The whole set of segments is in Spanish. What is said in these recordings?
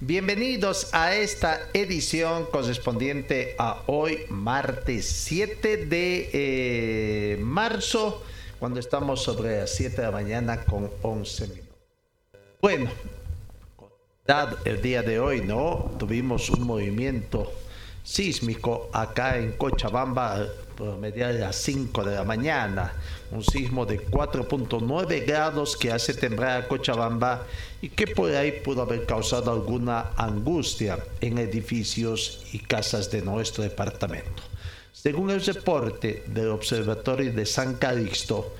Bienvenidos a esta edición correspondiente a hoy, martes 7 de eh, marzo, cuando estamos sobre las 7 de la mañana con 11 minutos. Bueno, el día de hoy, ¿no? Tuvimos un movimiento sísmico acá en Cochabamba por media de las 5 de la mañana. Un sismo de 4.9 grados que hace temblar a Cochabamba y que por ahí pudo haber causado alguna angustia en edificios y casas de nuestro departamento. Según el reporte del Observatorio de San Calixto,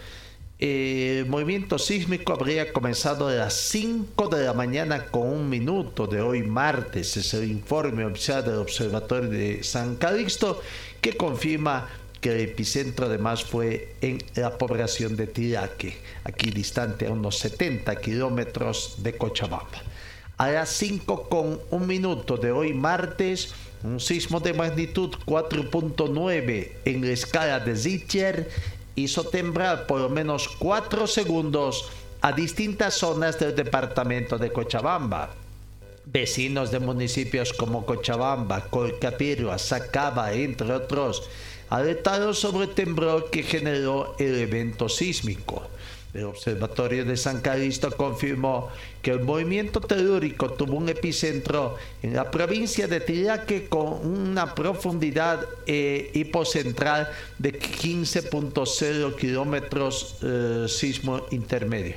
el movimiento sísmico habría comenzado a las 5 de la mañana con un minuto de hoy martes. Es el informe oficial del Observatorio de San Calixto que confirma que el epicentro además fue en la población de Tiraque, aquí distante a unos 70 kilómetros de Cochabamba. A las 5 con un minuto de hoy martes, un sismo de magnitud 4.9 en la escala de Richter hizo temblar por lo menos 4 segundos a distintas zonas del departamento de Cochabamba. Vecinos de municipios como Cochabamba, Colcapirua, Sacaba, entre otros, alertaron sobre el temblor que generó el evento sísmico. El Observatorio de San Calixto confirmó que el movimiento telúrico tuvo un epicentro en la provincia de Tiraque con una profundidad eh, hipocentral de 15.0 kilómetros eh, sismo intermedio.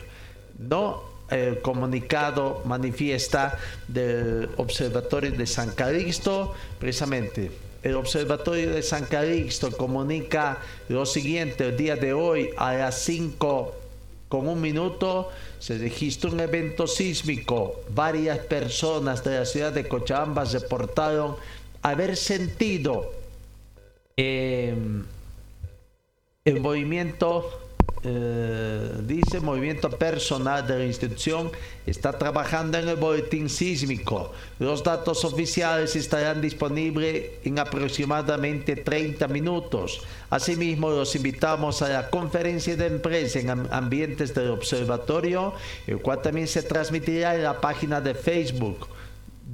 No el comunicado manifiesta del Observatorio de San Calixto precisamente el Observatorio de San Calixto comunica lo siguiente, el día de hoy a las 5 con un minuto se registró un evento sísmico. Varias personas de la ciudad de Cochabamba reportaron haber sentido el movimiento eh, dice movimiento personal de la institución está trabajando en el boletín sísmico. Los datos oficiales estarán disponibles en aproximadamente 30 minutos. Asimismo, los invitamos a la conferencia de empresa en ambientes del observatorio, el cual también se transmitirá en la página de Facebook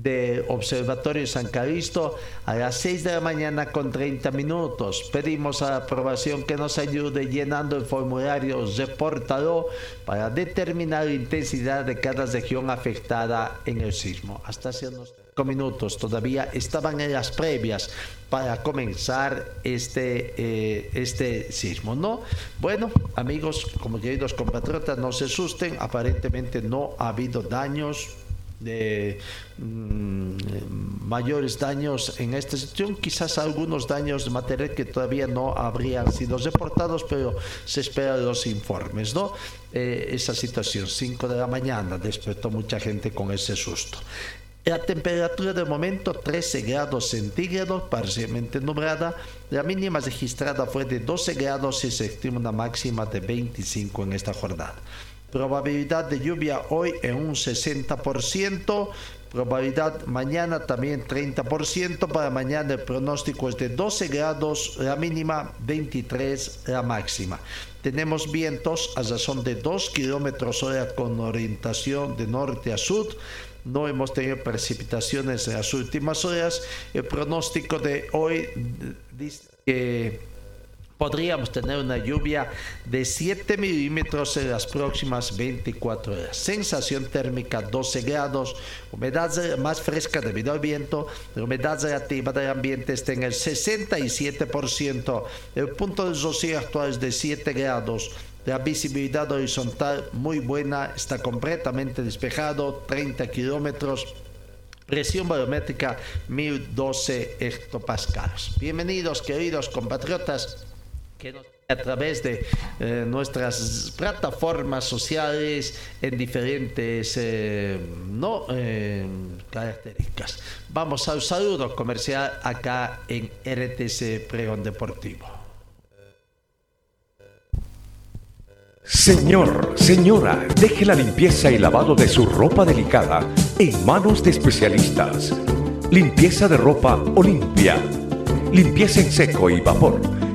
de Observatorio San Calisto a las 6 de la mañana con 30 minutos. Pedimos a la aprobación que nos ayude llenando el formulario reportado para determinar la intensidad de cada región afectada en el sismo. Hasta hace unos minutos todavía estaban en las previas para comenzar este, eh, este sismo, ¿no? Bueno, amigos, como queridos compatriotas, no se asusten, aparentemente no ha habido daños de mm, mayores daños en esta situación, quizás algunos daños de material que todavía no habrían sido reportados, pero se espera de los informes, ¿no? Eh, esa situación, 5 de la mañana, despertó mucha gente con ese susto. La temperatura de momento 13 grados centígrados, parcialmente nublada. La mínima registrada fue de 12 grados y se estima una máxima de 25 en esta jornada. Probabilidad de lluvia hoy en un 60%. Probabilidad mañana también 30%. Para mañana el pronóstico es de 12 grados la mínima, 23 la máxima. Tenemos vientos a razón de 2 kilómetros hora con orientación de norte a sur. No hemos tenido precipitaciones en las últimas horas. El pronóstico de hoy dice que podríamos tener una lluvia de 7 milímetros en las próximas 24 horas. Sensación térmica 12 grados, humedad más fresca debido al viento, la humedad relativa del ambiente está en el 67%, el punto de rocío actual es de 7 grados. La visibilidad horizontal muy buena, está completamente despejado, 30 kilómetros Presión barométrica 1012 hectopascales. Bienvenidos, queridos compatriotas, que a través de eh, nuestras plataformas sociales en diferentes eh, no eh, características. Vamos al saludo comercial acá en RTC Pregón Deportivo. Señor, señora, deje la limpieza y lavado de su ropa delicada en manos de especialistas. Limpieza de ropa Olimpia. Limpieza en seco y vapor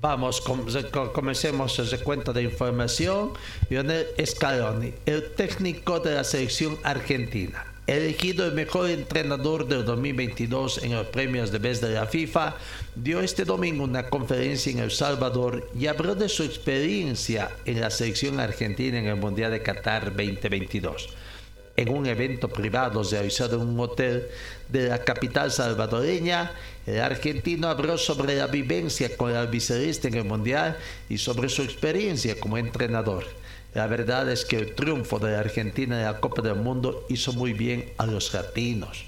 Vamos, comencemos el recuento de información. Lionel Scaloni, el técnico de la selección argentina elegido el mejor entrenador del 2022 en los premios de vez de la FIFA, dio este domingo una conferencia en El Salvador y habló de su experiencia en la selección argentina en el Mundial de Qatar 2022. En un evento privado realizado en un hotel de la capital salvadoreña, el argentino habló sobre la vivencia con el albiceleste en el Mundial y sobre su experiencia como entrenador. La verdad es que el triunfo de Argentina en la Copa del Mundo hizo muy bien a los latinos.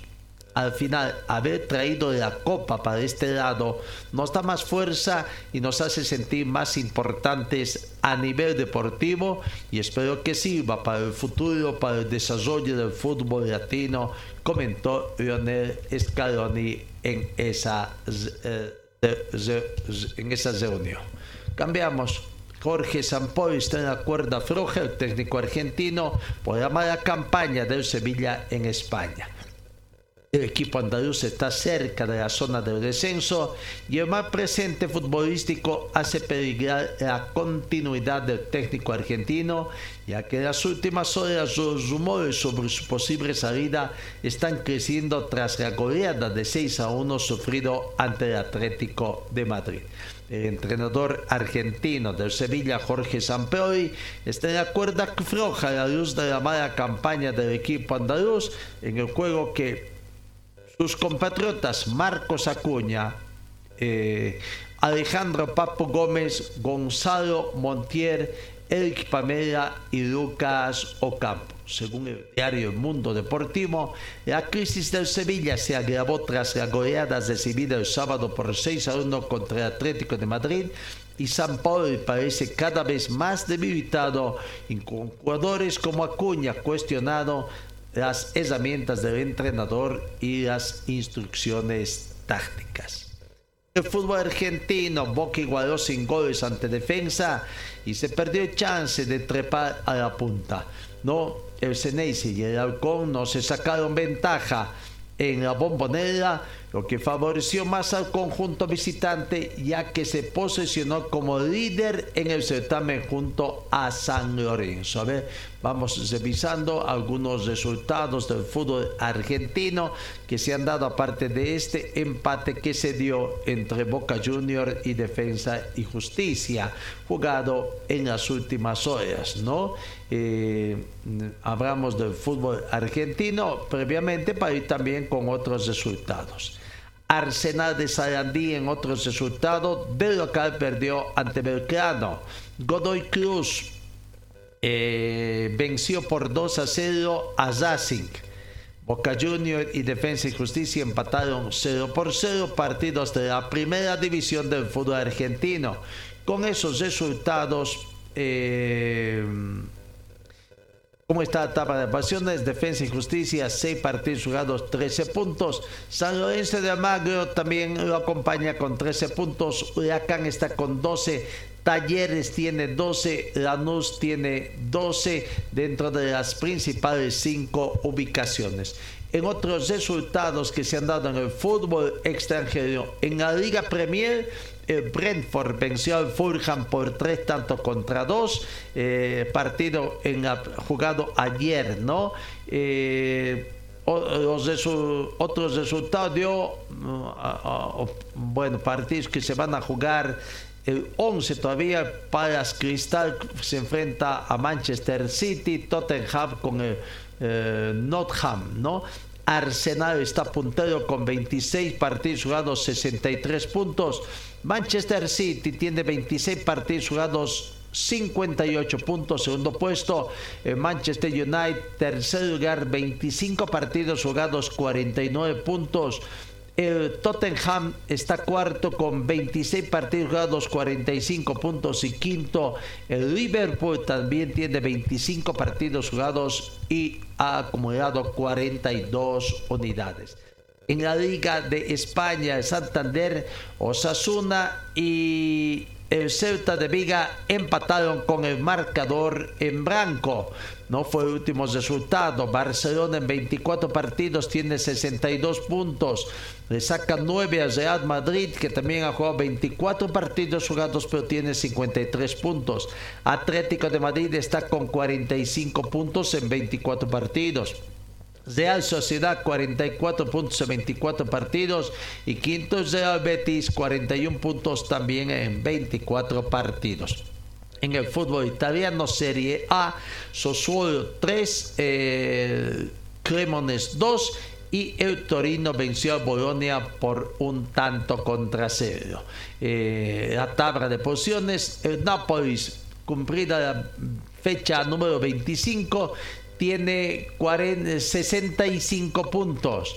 Al final, haber traído la copa para este lado nos da más fuerza y nos hace sentir más importantes a nivel deportivo y espero que sirva para el futuro, para el desarrollo del fútbol latino, comentó Lionel Scaloni en esa, eh, en esa reunión. Cambiamos Jorge Sampoy está en la cuerda floja, el técnico argentino, por la mala campaña del Sevilla en España. El equipo andaluz está cerca de la zona del descenso y el mal presente futbolístico hace peligrar la continuidad del técnico argentino, ya que en las últimas horas los rumores sobre su posible salida están creciendo tras la goleada de 6 a 1 sufrido ante el Atlético de Madrid. El entrenador argentino del Sevilla, Jorge Sampaoli, está en la cuerda floja a la luz de la mala campaña del equipo andaluz en el juego que sus compatriotas Marcos Acuña, eh, Alejandro Papo Gómez, Gonzalo Montier, Eric Pamela y Lucas Ocampo. Según el diario El Mundo Deportivo, la crisis del Sevilla se agravó tras la goleada recibida el sábado por 6 a 1 contra el Atlético de Madrid y San Paulo parece cada vez más debilitado con jugadores como Acuña cuestionado las herramientas del entrenador y las instrucciones tácticas. El fútbol argentino, Boca igualó sin goles ante defensa y se perdió el chance de trepar a la punta. No, el Ceneice y el Halcón no se sacaron ventaja en la bombonera lo que favoreció más al conjunto visitante ya que se posicionó como líder en el certamen junto a San Lorenzo. A ver, vamos revisando algunos resultados del fútbol argentino que se han dado aparte de este empate que se dio entre Boca Junior y Defensa y Justicia, jugado en las últimas horas, ¿no? Eh, hablamos del fútbol argentino previamente para ir también con otros resultados. Arsenal de Sarandí en otros resultados. Del local perdió ante Belgrano. Godoy Cruz eh, venció por 2 a 0 a Racing. Boca Junior y Defensa y Justicia empataron 0 por 0 partidos de la primera división del fútbol argentino. Con esos resultados, eh, ¿Cómo está la etapa de pasiones? Defensa y Justicia, 6 partidos jugados, 13 puntos. San Lorenzo de Almagro también lo acompaña con 13 puntos. Huracán está con 12. Talleres tiene 12, Lanús tiene 12 dentro de las principales 5 ubicaciones. En otros resultados que se han dado en el fútbol extranjero, en la Liga Premier, el Brentford venció al Fulham por tres tantos contra dos. Eh, partido en jugado ayer, ¿no? Eh, los otros resultados dio, mm, bueno, partidos que se van a jugar el 11 todavía, Palace Cristal se enfrenta a Manchester City, Tottenham con eh, Nottingham, ¿no? Arsenal está puntero con 26 partidos jugados, 63 puntos. Manchester City tiene 26 partidos jugados, 58 puntos, segundo puesto. Eh, Manchester United, tercer lugar, 25 partidos jugados, 49 puntos. El Tottenham está cuarto con 26 partidos jugados, 45 puntos y quinto. El Liverpool también tiene 25 partidos jugados y ha acumulado 42 unidades. En la Liga de España, Santander, Osasuna y el Celta de Viga empataron con el marcador en blanco. No fue último resultado. Barcelona en 24 partidos tiene 62 puntos. Le saca 9 al Real Madrid, que también ha jugado 24 partidos jugados, pero tiene 53 puntos. Atlético de Madrid está con 45 puntos en 24 partidos. Real Sociedad 44 puntos en 24 partidos y quinto Real Betis 41 puntos también en 24 partidos. En el fútbol italiano Serie A, Sassuolo 3, eh, Cremones 2 y el Torino venció a Bolonia por un tanto contra cero. Eh, la tabla de posiciones, el Nápoles cumplida la fecha número 25 tiene 65 puntos.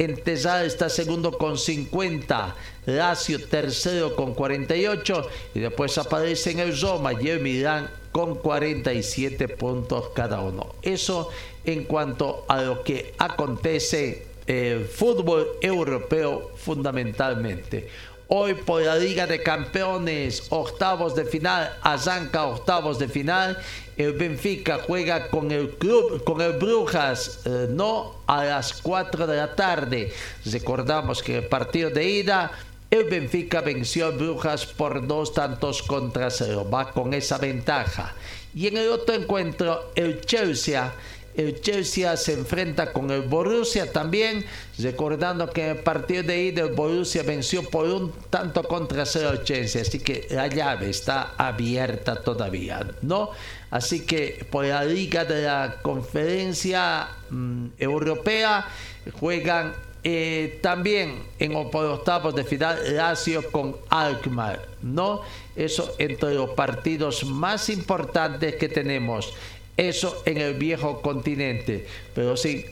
Entesal está segundo con 50, Lazio tercero con 48 y después aparecen el Roma y el con 47 puntos cada uno. Eso en cuanto a lo que acontece el fútbol europeo fundamentalmente. Hoy por la Liga de Campeones, octavos de final, arranca octavos de final. El Benfica juega con el club, con el Brujas, eh, no a las 4 de la tarde. Recordamos que el partido de ida, el Benfica venció al Brujas por dos tantos contra cero. Va con esa ventaja. Y en el otro encuentro, el Chelsea el Chelsea se enfrenta con el Borussia también, recordando que en el partido de ida el Borussia venció por un tanto contra cero al Chelsea, así que la llave está abierta todavía, ¿no? Así que por la liga de la conferencia mm, europea juegan eh, también en octavos de final Lazio con Alkmaar, ¿no? Eso entre los partidos más importantes que tenemos eso en el viejo continente. Pero si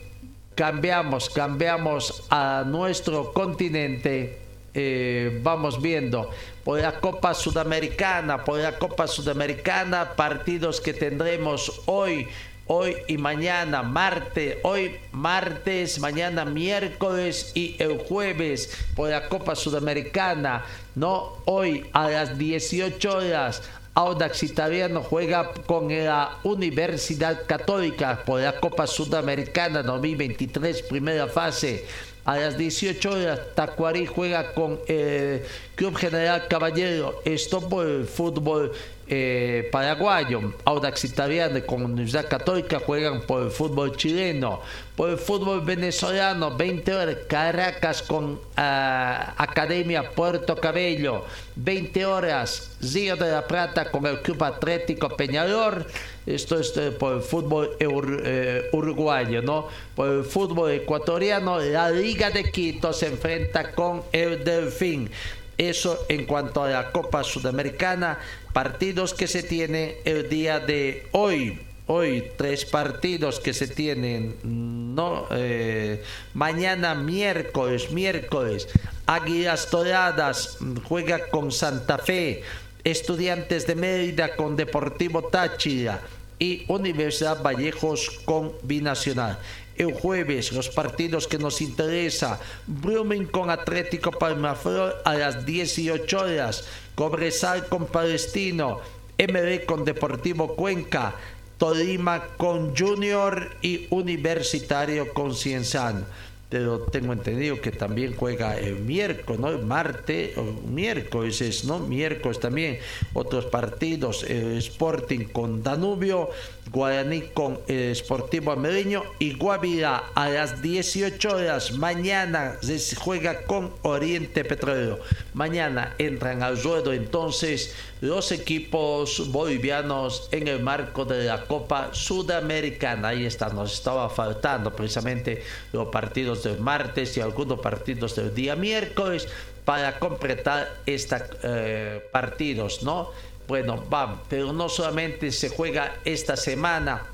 cambiamos, cambiamos a nuestro continente, eh, vamos viendo por la Copa Sudamericana, por la Copa Sudamericana, partidos que tendremos hoy, hoy y mañana, martes, hoy martes, mañana miércoles y el jueves por la Copa Sudamericana, no hoy a las 18 horas Audax Italiano juega con la Universidad Católica por la Copa Sudamericana 2023, primera fase. A las 18 horas, Tacuarí juega con el Club General Caballero. Esto por fútbol eh, paraguayo, Audax Italiano con Universidad Católica juegan por el fútbol chileno, por el fútbol venezolano, 20 horas, Caracas con ah, Academia Puerto Cabello, 20 horas, Río de la Plata con el Club Atlético Peñador, esto es eh, por el fútbol eh, uruguayo, ¿no? Por el fútbol ecuatoriano, la Liga de Quito se enfrenta con el Delfín. Eso en cuanto a la Copa Sudamericana, partidos que se tienen el día de hoy. Hoy tres partidos que se tienen, no, eh, mañana miércoles, miércoles, Águilas Doradas juega con Santa Fe, Estudiantes de Mérida con Deportivo Táchira y Universidad Vallejos con Binacional el jueves los partidos que nos interesa. Brumming con Atlético Palmaflor a las 18 horas. Cobresal con Palestino. MD con Deportivo Cuenca. Tolima con Junior y Universitario con Cienzano pero tengo entendido que también juega el miércoles, ¿no? Martes, miércoles es, ¿no? Miércoles también otros partidos, el Sporting con Danubio, Guaraní con Sportivo Ameriño y Guavirá a las 18 horas mañana se juega con Oriente Petrolero. Mañana entran al ruedo entonces los equipos bolivianos en el marco de la Copa Sudamericana. Ahí está, nos estaba faltando precisamente los partidos del martes y algunos partidos del día miércoles para completar estos eh, partidos, ¿no? Bueno, va, pero no solamente se juega esta semana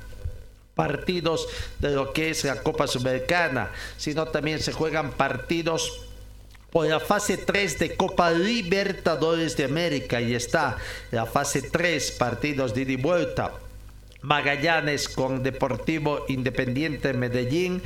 partidos de lo que es la Copa Sudamericana, sino también se juegan partidos por la fase 3 de Copa Libertadores de América y está la fase 3 partidos de ida y vuelta. Magallanes con Deportivo Independiente Medellín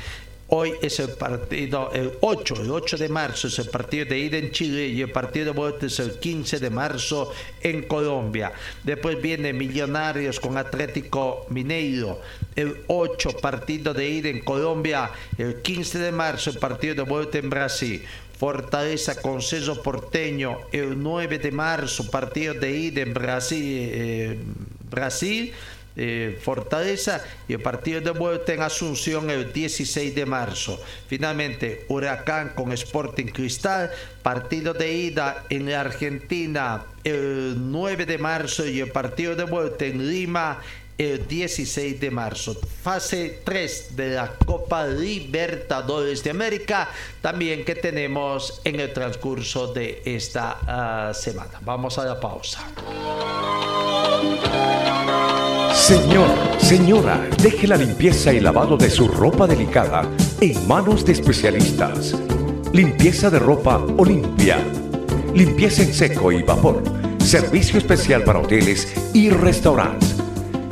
Hoy es el partido, el 8, el 8 de marzo es el partido de ida en Chile y el partido de vuelta es el 15 de marzo en Colombia. Después viene Millonarios con Atlético Mineiro, el 8 partido de ida en Colombia, el 15 de marzo el partido de vuelta en Brasil. Fortaleza con Ceso Porteño el 9 de marzo, partido de ida en Brasil. Eh, Brasil Fortaleza y el partido de vuelta en Asunción el 16 de marzo. Finalmente, Huracán con Sporting Cristal, partido de ida en Argentina el 9 de marzo y el partido de vuelta en Lima el 16 de marzo. Fase 3 de la Copa Libertadores de América, también que tenemos en el transcurso de esta ah, semana. Vamos a la pausa. Señor, señora, deje la limpieza y lavado de su ropa delicada en manos de especialistas. Limpieza de ropa Olimpia. Limpieza en seco y vapor. Servicio especial para hoteles y restaurantes.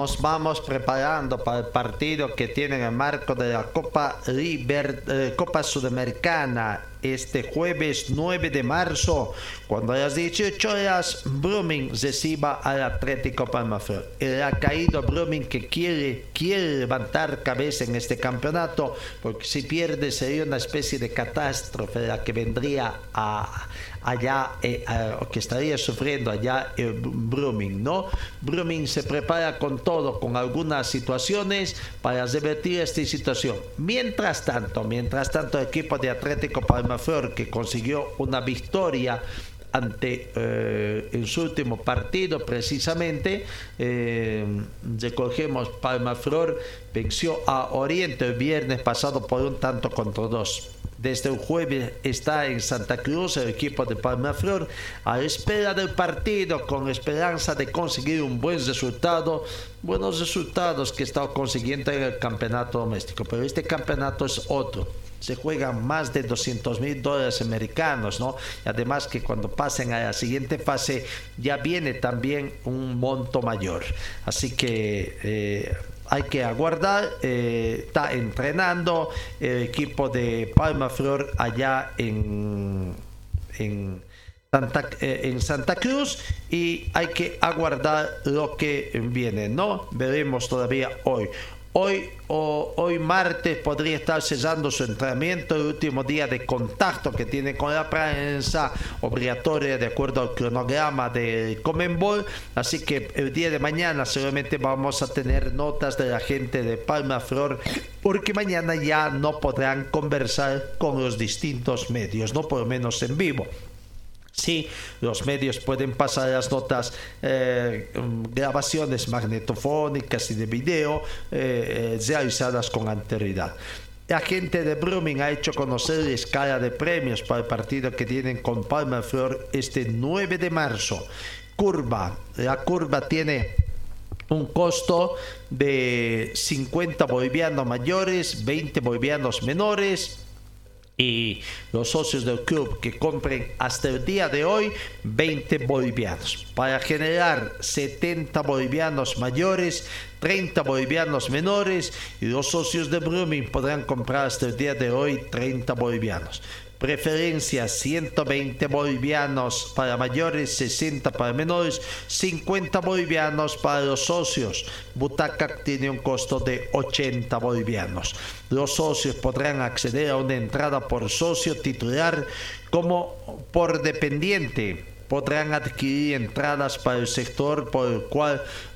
Nos vamos preparando para el partido que tiene en el marco de la Copa, Liber, eh, Copa Sudamericana este jueves 9 de marzo, cuando a las 18 horas Brumming reciba al Atlético Palmaflor. El caído Brumming que quiere, quiere levantar cabeza en este campeonato, porque si pierde sería una especie de catástrofe la que vendría a, allá, eh, que estaría sufriendo allá el Brumming, ¿no? Brumming se prepara con todo, con algunas situaciones para revertir esta situación. Mientras tanto, mientras tanto, el equipo de Atlético Palmaflor Flor que consiguió una victoria ante eh, en su último partido precisamente eh, recogemos Palma Flor venció a Oriente el viernes pasado por un tanto contra dos desde el jueves está en Santa Cruz el equipo de Palma Flor a espera del partido con esperanza de conseguir un buen resultado buenos resultados que está consiguiendo en el campeonato doméstico pero este campeonato es otro se juegan más de 200 mil dólares americanos, ¿no? Además que cuando pasen a la siguiente fase ya viene también un monto mayor. Así que eh, hay que aguardar. Eh, está entrenando el equipo de Palma Flor allá en, en Santa, eh, en Santa Cruz y hay que aguardar lo que viene, ¿no? Veremos todavía hoy. Hoy, o, hoy martes podría estar cesando su entrenamiento, el último día de contacto que tiene con la prensa obligatoria de acuerdo al cronograma de Comenbol. Así que el día de mañana seguramente vamos a tener notas de la gente de Palma Flor, porque mañana ya no podrán conversar con los distintos medios, no por lo menos en vivo. Sí, los medios pueden pasar las notas, eh, grabaciones magnetofónicas y de video eh, eh, realizadas con anterioridad. La gente de Brumming ha hecho conocer la escala de premios para el partido que tienen con Palma Flor este 9 de marzo. Curva, la curva tiene un costo de 50 bolivianos mayores, 20 bolivianos menores y los socios del club que compren hasta el día de hoy 20 bolivianos. Para generar 70 bolivianos mayores 30 bolivianos menores y los socios de Blooming podrán comprar hasta el día de hoy 30 bolivianos preferencia 120 bolivianos para mayores, 60 para menores, 50 bolivianos para los socios. Butaca tiene un costo de 80 bolivianos. Los socios podrán acceder a una entrada por socio titular como por dependiente podrán adquirir entradas para el sector por el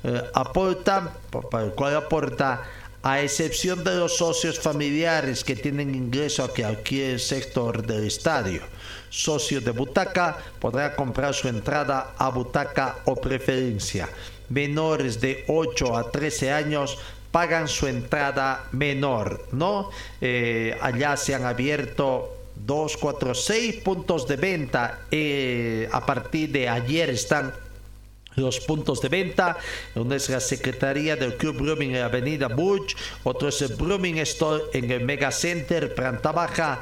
eh, aporta, para el cual aporta a excepción de los socios familiares que tienen ingreso a cualquier sector del estadio. Socios de butaca podrá comprar su entrada a butaca o preferencia. Menores de 8 a 13 años pagan su entrada menor, ¿no? Eh, allá se han abierto 2, 4, 6 puntos de venta. Eh, a partir de ayer están los puntos de venta. Uno es la Secretaría del Club Blooming en la Avenida Bush, otro es el Blooming Store en el Mega Center, planta baja.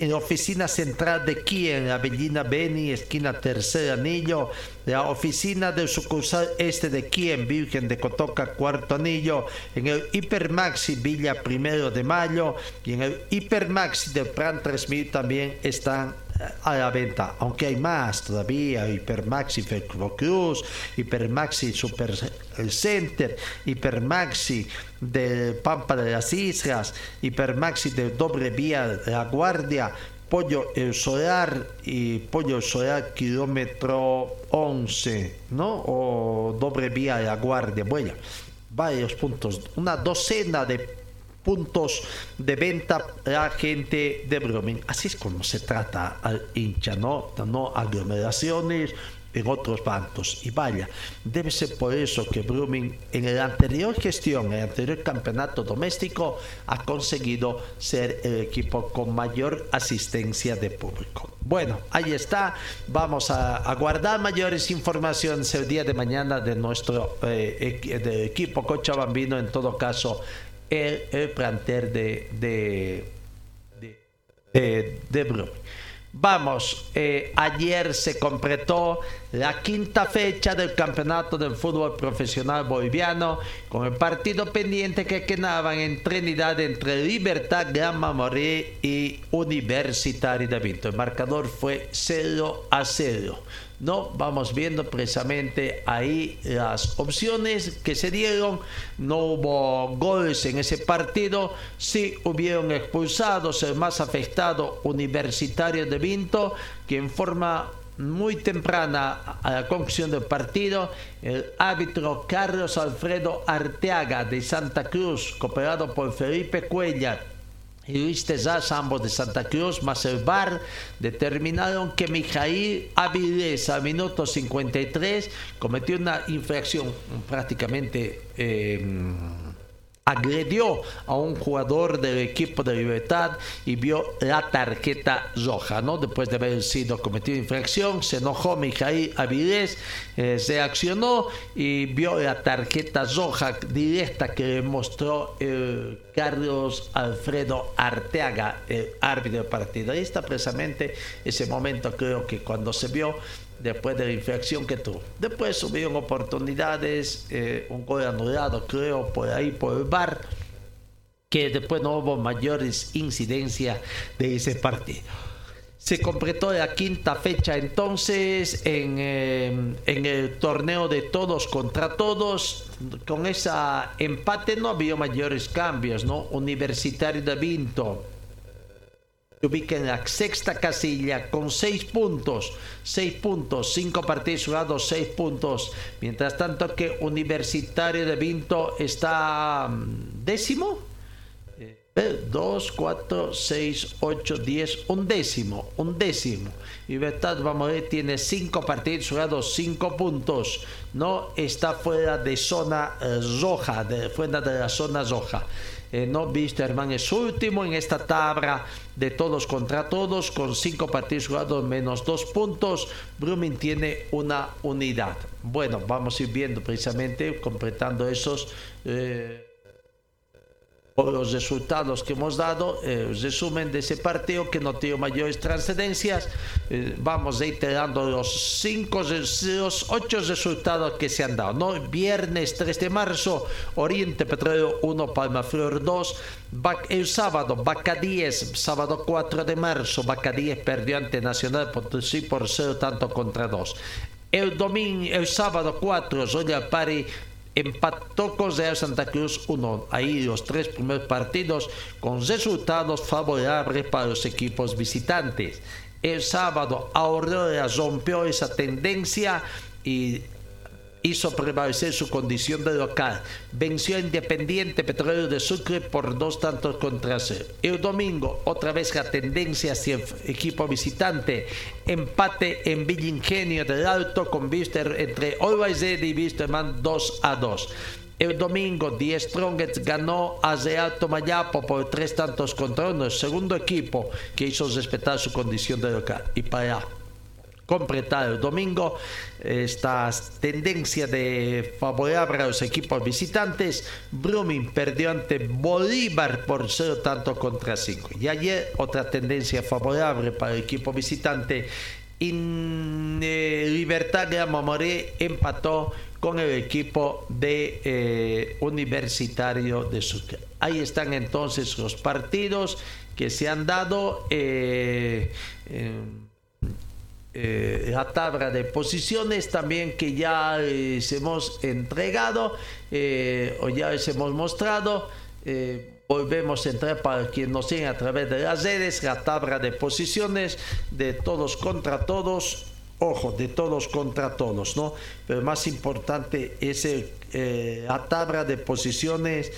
En la oficina central de Kia, en la Bellina Beni, esquina Tercer Anillo, la oficina del sucursal este de Kia en Virgen de Cotoca, Cuarto Anillo, en el Hipermaxi Villa Primero de Mayo y en el Hipermaxi del Plan 3000 también están a la venta, aunque hay más todavía, Hipermaxi Cruz, Hipermaxi Super Center, Hipermaxi de Pampa de las Islas, Hipermaxi de Doble Vía de la Guardia, Pollo El Solar y Pollo Solar kilómetro 11, ¿no? O Doble Vía de la Guardia, bueno, varios puntos, una docena de puntos de venta la gente de Brumming. Así es como se trata al hincha, ¿no? No aglomeraciones en otros bancos. Y vaya, debe ser por eso que Brumming en la anterior gestión, en el anterior campeonato doméstico, ha conseguido ser el equipo con mayor asistencia de público. Bueno, ahí está. Vamos a, aguardar mayores informaciones el día de mañana de nuestro eh, equipo Cochabambino. En todo caso, el, el planter de, de, de, de, Vamos, eh, ayer se completó la quinta fecha del campeonato del fútbol profesional boliviano con el partido pendiente que quedaban en Trinidad entre Libertad Gran Mamoré y Universitario de Vinto. El marcador fue 0 a 0. No, vamos viendo precisamente ahí las opciones que se dieron. No hubo goles en ese partido. Sí hubieron expulsados. El más afectado, Universitario de Vinto, que en forma muy temprana a la conclusión del partido, el árbitro Carlos Alfredo Arteaga de Santa Cruz, cooperado por Felipe Cuellar, y Luis Tezaz, ambos de Santa Cruz, más el VAR, determinaron que Mijail Avilés al minuto 53 cometió una infracción prácticamente... Eh, agredió a un jugador del equipo de Libertad y vio la tarjeta roja, ¿no? Después de haber sido cometido infracción, se enojó Mijail Avilés, eh, se accionó y vio la tarjeta roja directa que le mostró el Carlos Alfredo Arteaga, el árbitro del precisamente ese momento, creo que cuando se vio después de la infracción que tuvo. Después hubieron oportunidades, eh, un gol anulado creo por ahí por el bar, que después no hubo mayores incidencias de ese partido. Se completó la quinta fecha entonces en, eh, en el torneo de todos contra todos. Con ese empate no había mayores cambios, ¿no? Universitario de Vinto se ubica en la sexta casilla con seis puntos, seis puntos, cinco partidos jugados, seis puntos. Mientras tanto que Universitario de Vinto está mm, décimo. 2, 4, 6, 8, 10, un décimo, un décimo. Libertad, vamos a ver, tiene cinco partidos jugados, cinco puntos. No está fuera de zona eh, roja, de, fuera de la zona roja. Eh, no visto Hermán es último en esta tabla de todos contra todos con cinco partidos jugados menos dos puntos. Brumming tiene una unidad. Bueno vamos a ir viendo precisamente completando esos eh, por los resultados que hemos dado, eh, resumen de ese partido que no tiene mayores trascendencias. Eh, vamos reiterando los cinco, los ocho resultados que se han dado. ¿no? Viernes 3 de marzo, Oriente Petróleo 1, Palma Flor 2. El sábado, Baca 10, sábado 4 de marzo, Baca 10 perdió ante Nacional Potosí por 0 tanto contra 2. El domingo, el sábado 4, Zoya Pari empató con Real Santa Cruz 1. Ahí los tres primeros partidos con resultados favorables para los equipos visitantes. El sábado Aurora rompió esa tendencia y hizo prevalecer su condición de local. Venció a Independiente Petróleo de Sucre por dos tantos contra cero. El domingo, otra vez la tendencia hacia el equipo visitante. Empate en Villa Ingenio del Alto con Vister entre Always y Wisterman 2 a 2. El domingo, Die Strongets ganó a Real Mayapo por tres tantos contra uno, el segundo equipo que hizo respetar su condición de local. Y para completar el domingo esta tendencia de favorable a los equipos visitantes. Brumming perdió ante Bolívar por 0 tanto contra 5. Y ayer otra tendencia favorable para el equipo visitante. Eh, Libertad de Amamoré empató con el equipo de eh, Universitario de Sucre. Ahí están entonces los partidos que se han dado. Eh, eh, la tabla de posiciones también que ya les hemos entregado eh, o ya les hemos mostrado. Eh, volvemos a entrar para quien nos sigue a través de las redes, la tabla de posiciones de todos contra todos. Ojo, de todos contra todos, ¿no? Pero más importante es la tabla de posiciones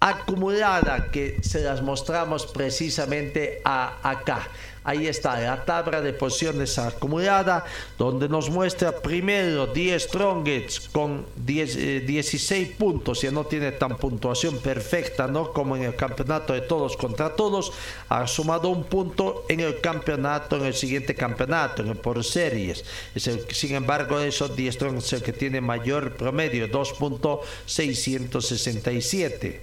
acumulada que se las mostramos precisamente acá. Ahí está la tabla de posiciones acumulada, donde nos muestra primero 10 Strongets con 10, 16 eh, puntos, ya no tiene tan puntuación perfecta ¿no? como en el campeonato de todos contra todos. Ha sumado un punto en el campeonato, en el siguiente campeonato, en el por series. Sin embargo, esos 10 Strongets es el que tiene mayor promedio, 2.667.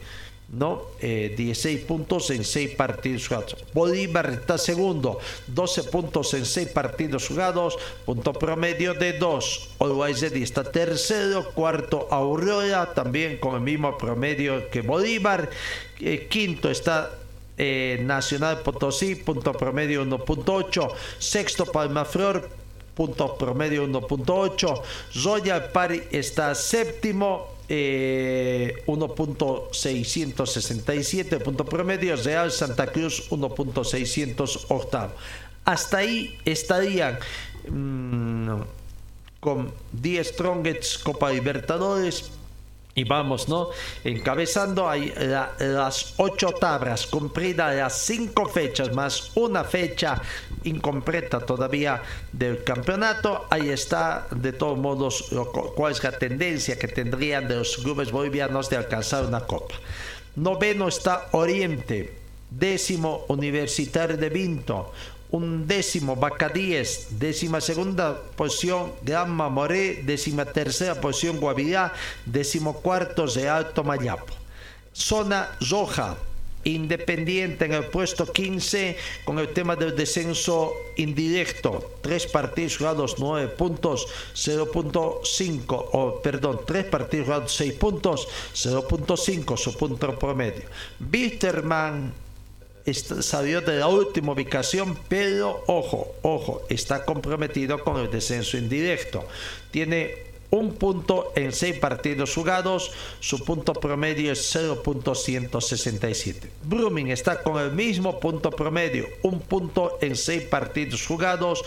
¿no? 16 eh, puntos en 6 partidos jugados. Bolívar está segundo, 12 puntos en 6 partidos jugados, punto promedio de 2. Always está tercero, cuarto Aurora, también con el mismo promedio que Bolívar. Eh, quinto está eh, Nacional Potosí, punto promedio 1.8. Sexto Palmaflor, punto promedio 1.8. Royal Pari está séptimo, eh, 1.667 punto promedio, Real Santa Cruz 1.608. Hasta ahí estarían mm, con 10 Strongets Copa Libertadores, y vamos, ¿no? Encabezando hay las ocho tablas, cumplida las cinco fechas más una fecha incompleta todavía del campeonato. Ahí está, de todos modos, cuál es la tendencia que tendrían de los clubes bolivianos de alcanzar una copa. Noveno está Oriente, décimo Universitario de Vinto, un décimo Bacadíes, décima segunda posición Gama Moré, décima tercera posición Guavirá, décimo cuarto de Alto Mayapo. Zona roja, Independiente en el puesto 15 con el tema del descenso indirecto. Tres partidos jugados, 9 puntos, 0.5, o perdón, tres partidos jugados, 6 puntos, 0.5 su punto promedio. Bitterman salió de la última ubicación, pero ojo, ojo, está comprometido con el descenso indirecto. Tiene un punto en seis partidos jugados, su punto promedio es 0.167. Brumming está con el mismo punto promedio, un punto en seis partidos jugados,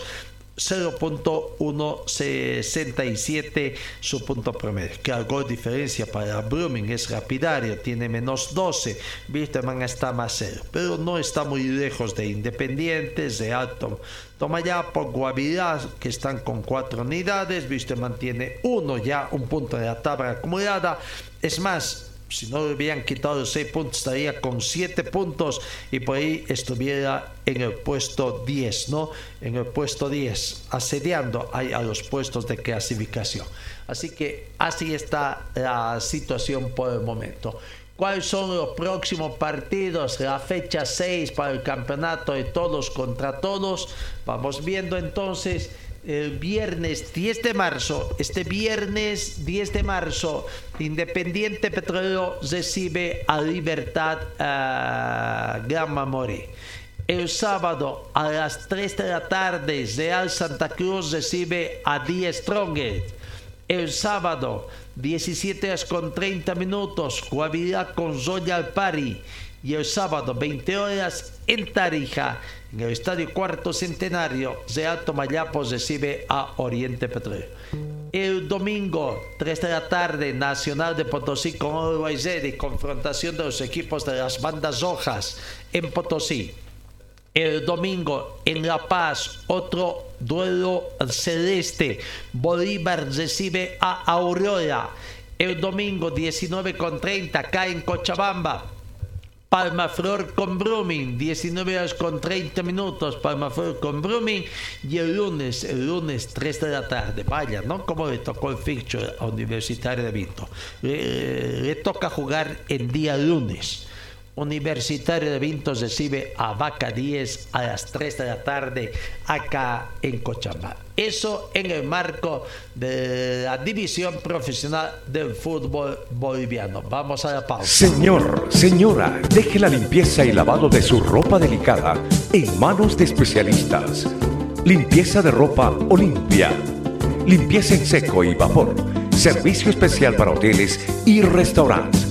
0.167 su punto promedio. Algo de diferencia para Brumming es rapidario, tiene menos 12. Wisterman está más cero, pero no está muy lejos de Independientes, de Alto Tomayapo, Guavirá, que están con cuatro unidades. Wisterman tiene uno ya, un punto de la tabla acumulada. Es más, si no le hubieran quitado los 6 puntos, estaría con 7 puntos y por ahí estuviera en el puesto 10, ¿no? En el puesto 10, asediando a los puestos de clasificación. Así que así está la situación por el momento. cuáles son los próximos partidos, la fecha 6 para el campeonato de todos contra todos. Vamos viendo entonces el viernes 10 de marzo, este viernes 10 de marzo, Independiente Petrolero recibe a Libertad uh, Gran Mamoré. El sábado a las 3 de la tarde, Real Santa Cruz recibe a Die Strongest. El sábado, 17 horas con 30 minutos, Guavirá con Royal Pari. Y el sábado, 20 horas, en Tarija, en el Estadio Cuarto Centenario, Real Tomayapo recibe a Oriente Petróleo. El domingo, 3 de la tarde, Nacional de Potosí con Always confrontación de los equipos de las bandas rojas en Potosí. El domingo en La Paz, otro duelo celeste. Bolívar recibe a Aurora. El domingo 19 con 30 acá en Cochabamba. Palmaflor con Brumming, 19 horas con 30 minutos, Palmaflor con Brumming, y el lunes, el lunes 3 de la tarde, vaya, ¿no? Como le tocó el fixture a Universitario de Vinto. le toca jugar el día lunes. Universitario de Vintos recibe a Vaca 10 a las 3 de la tarde acá en Cochabamba. Eso en el marco de la división profesional del fútbol boliviano. Vamos a la pausa. Señor, señora, deje la limpieza y lavado de su ropa delicada en manos de especialistas. Limpieza de ropa Olimpia. Limpieza en seco y vapor. Servicio especial para hoteles y restaurantes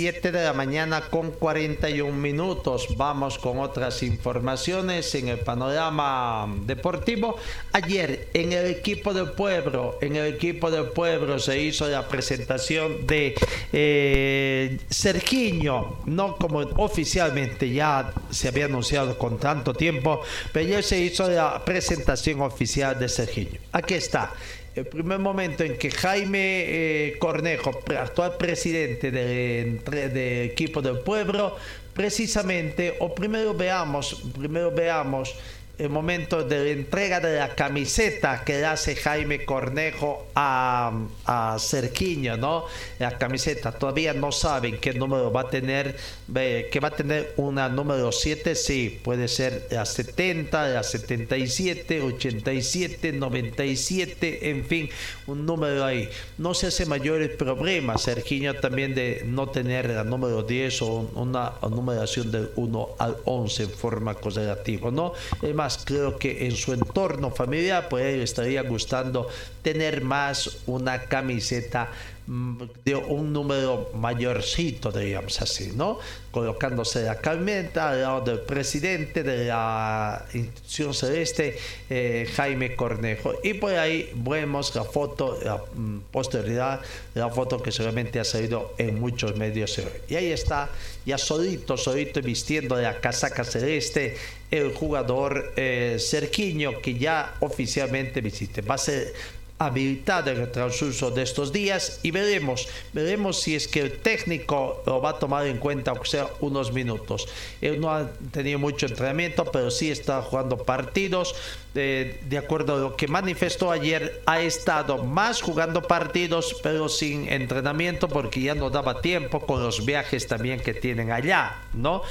7 de la mañana con 41 minutos. Vamos con otras informaciones en el panorama deportivo. Ayer en el equipo del pueblo, en el equipo del pueblo se hizo la presentación de eh, Sergiño, no como oficialmente ya se había anunciado con tanto tiempo, pero ya se hizo la presentación oficial de Sergiño. Aquí está el primer momento en que Jaime eh, Cornejo, actual presidente del de equipo del pueblo, precisamente, o primero veamos, primero veamos el momento de la entrega de la camiseta que le hace Jaime Cornejo a, a Cerquiño, ¿no? La camiseta, todavía no saben qué número va a tener, que va a tener una número 7, sí, puede ser la 70, la 77, 87, 97, en fin, un número ahí. No se hace mayores problemas, Cerquiño también de no tener la número 10 o una numeración del 1 al 11 en forma correlativa, ¿no? Es más, creo que en su entorno familiar pues le estaría gustando tener más una camiseta de un número mayorcito, digamos así, ¿no? Colocándose la camioneta al lado del presidente de la institución celeste, eh, Jaime Cornejo. Y por ahí vemos la foto, la mm, posteridad, la foto que seguramente ha salido en muchos medios. Y ahí está, ya solito, solito vistiendo la casaca celeste, el jugador eh, Cerquiño, que ya oficialmente visite. Va a ser habilitado en el transcurso de estos días y veremos, veremos si es que el técnico lo va a tomar en cuenta, o sea, unos minutos. Él no ha tenido mucho entrenamiento, pero sí está jugando partidos. De, de, acuerdo a lo que manifestó ayer, ha estado más jugando partidos, pero sin entrenamiento, porque ya no daba tiempo con los viajes también que tienen allá, ¿no?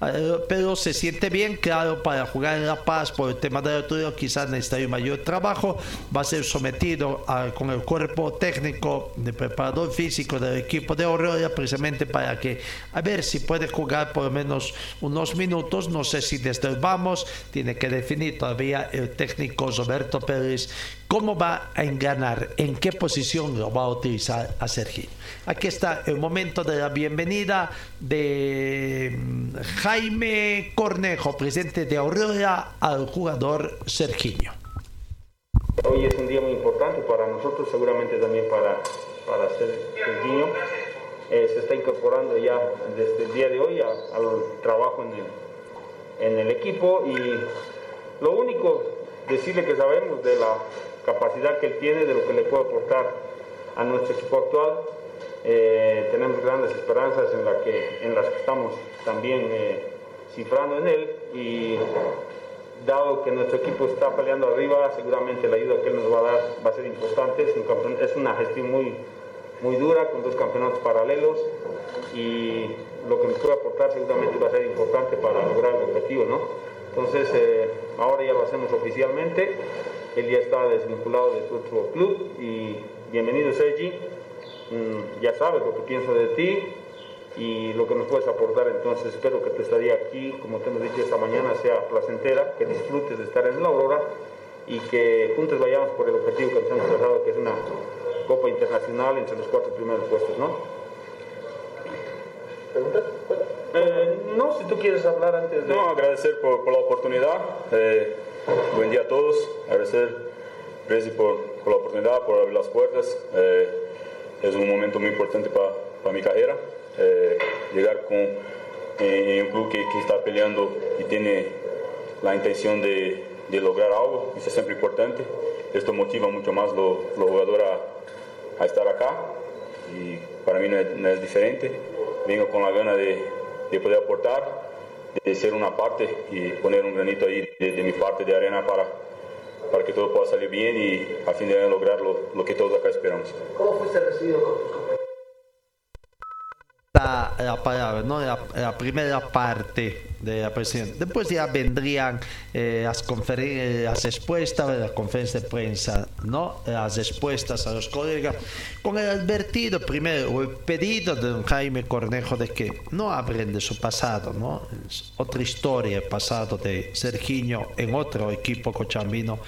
Eh, pero se siente bien, claro, para jugar en La Paz por el tema de altura quizás necesitaría mayor trabajo, va a ser sometido con el cuerpo técnico de preparador físico del equipo de Aurora precisamente para que a ver si puede jugar por lo menos unos minutos, no sé si desde el vamos, tiene que definir todavía el técnico Roberto Pérez cómo va a enganar, en qué posición lo va a utilizar a Sergio. Aquí está el momento de la bienvenida de mm, Jaime Cornejo, presidente de Aurora, al jugador Serginho. Hoy es un día muy importante para nosotros, seguramente también para, para Serginho. Eh, se está incorporando ya desde el día de hoy al trabajo en el, en el equipo y lo único decirle que sabemos de la capacidad que él tiene, de lo que le puede aportar a nuestro equipo actual. Eh, tenemos grandes esperanzas en, la que, en las que estamos también eh, cifrando en él y dado que nuestro equipo está peleando arriba, seguramente la ayuda que él nos va a dar va a ser importante. Es, un es una gestión muy, muy dura con dos campeonatos paralelos y lo que nos puede aportar seguramente va a ser importante para lograr el objetivo. ¿no? Entonces, eh, ahora ya lo hacemos oficialmente. Él ya está desvinculado de su otro club y bienvenido Sergi. Mm, ya sabes lo que pienso de ti y lo que nos puedes aportar. Entonces espero que tu estadía aquí, como te hemos dicho esta mañana, sea placentera, que disfrutes de estar en la Aurora y que juntos vayamos por el objetivo que nos hemos trazado, que es una Copa Internacional entre los cuatro primeros puestos, ¿no? ¿Preguntas? Eh, no, si tú quieres hablar antes de... No, agradecer por, la oportunidad. Eh, buen día a todos. Agradecer, Presi, por, por, la oportunidad, por abrir las puertas. Eh, es un momento muy importante para mi carrera. Eh, llegar con, en un club que, que, está peleando y tiene la intención de, de, lograr algo, eso es siempre importante. Esto motiva mucho más los lo jugadores a, a, estar acá y para mí no es, no es diferente. Vengo con la gana de, de, poder aportar, de ser una parte y poner un granito ahí de, de mi parte de arena para, para que todo pueda salir bien y a fin de lograr lo, lo que todos acá esperamos. ¿Cómo fuiste recibido con tus compañeros? La, la, palabra, ¿no? La, la, primera parte de la presidencia. Después ya vendrían eh, las, las respuestas, la conferencia de prensa, ¿no? Las respuestas a los colegas, con el advertido primero, o el pedido de don Jaime Cornejo de que no hablen de su pasado, ¿no? Es otra historia, el pasado de Sergiño en otro equipo cochambino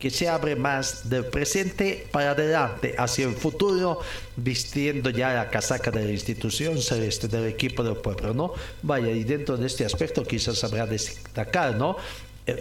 que se abre más del presente para adelante, hacia el futuro, vistiendo ya la casaca de la institución celeste del equipo del pueblo, ¿no? Vaya, y dentro de este aspecto quizás habrá de destacar, ¿no?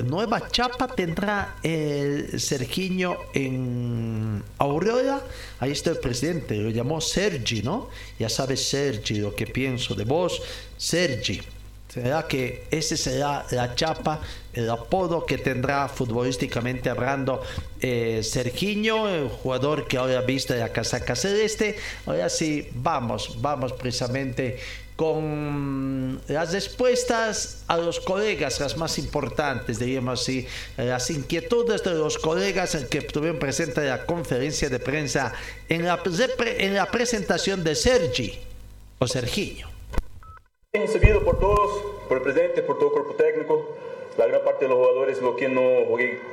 Nueva chapa tendrá el Sergiño en Aurora. Ahí está el presidente, lo llamó Sergi, ¿no? Ya sabes, Sergi, lo que pienso de vos. Sergi, será que ese será la chapa, el apodo que tendrá futbolísticamente hablando eh, el jugador que ahora viste la casaca celeste. Ahora sí, vamos, vamos precisamente con las respuestas a los colegas, las más importantes, diríamos así, las inquietudes de los colegas que estuvieron presentes en la conferencia de prensa en la, en la presentación de Sergi o Sergiño. Bien recibido por todos, por el presidente, por todo el cuerpo técnico. La gran parte de los jugadores, lo que no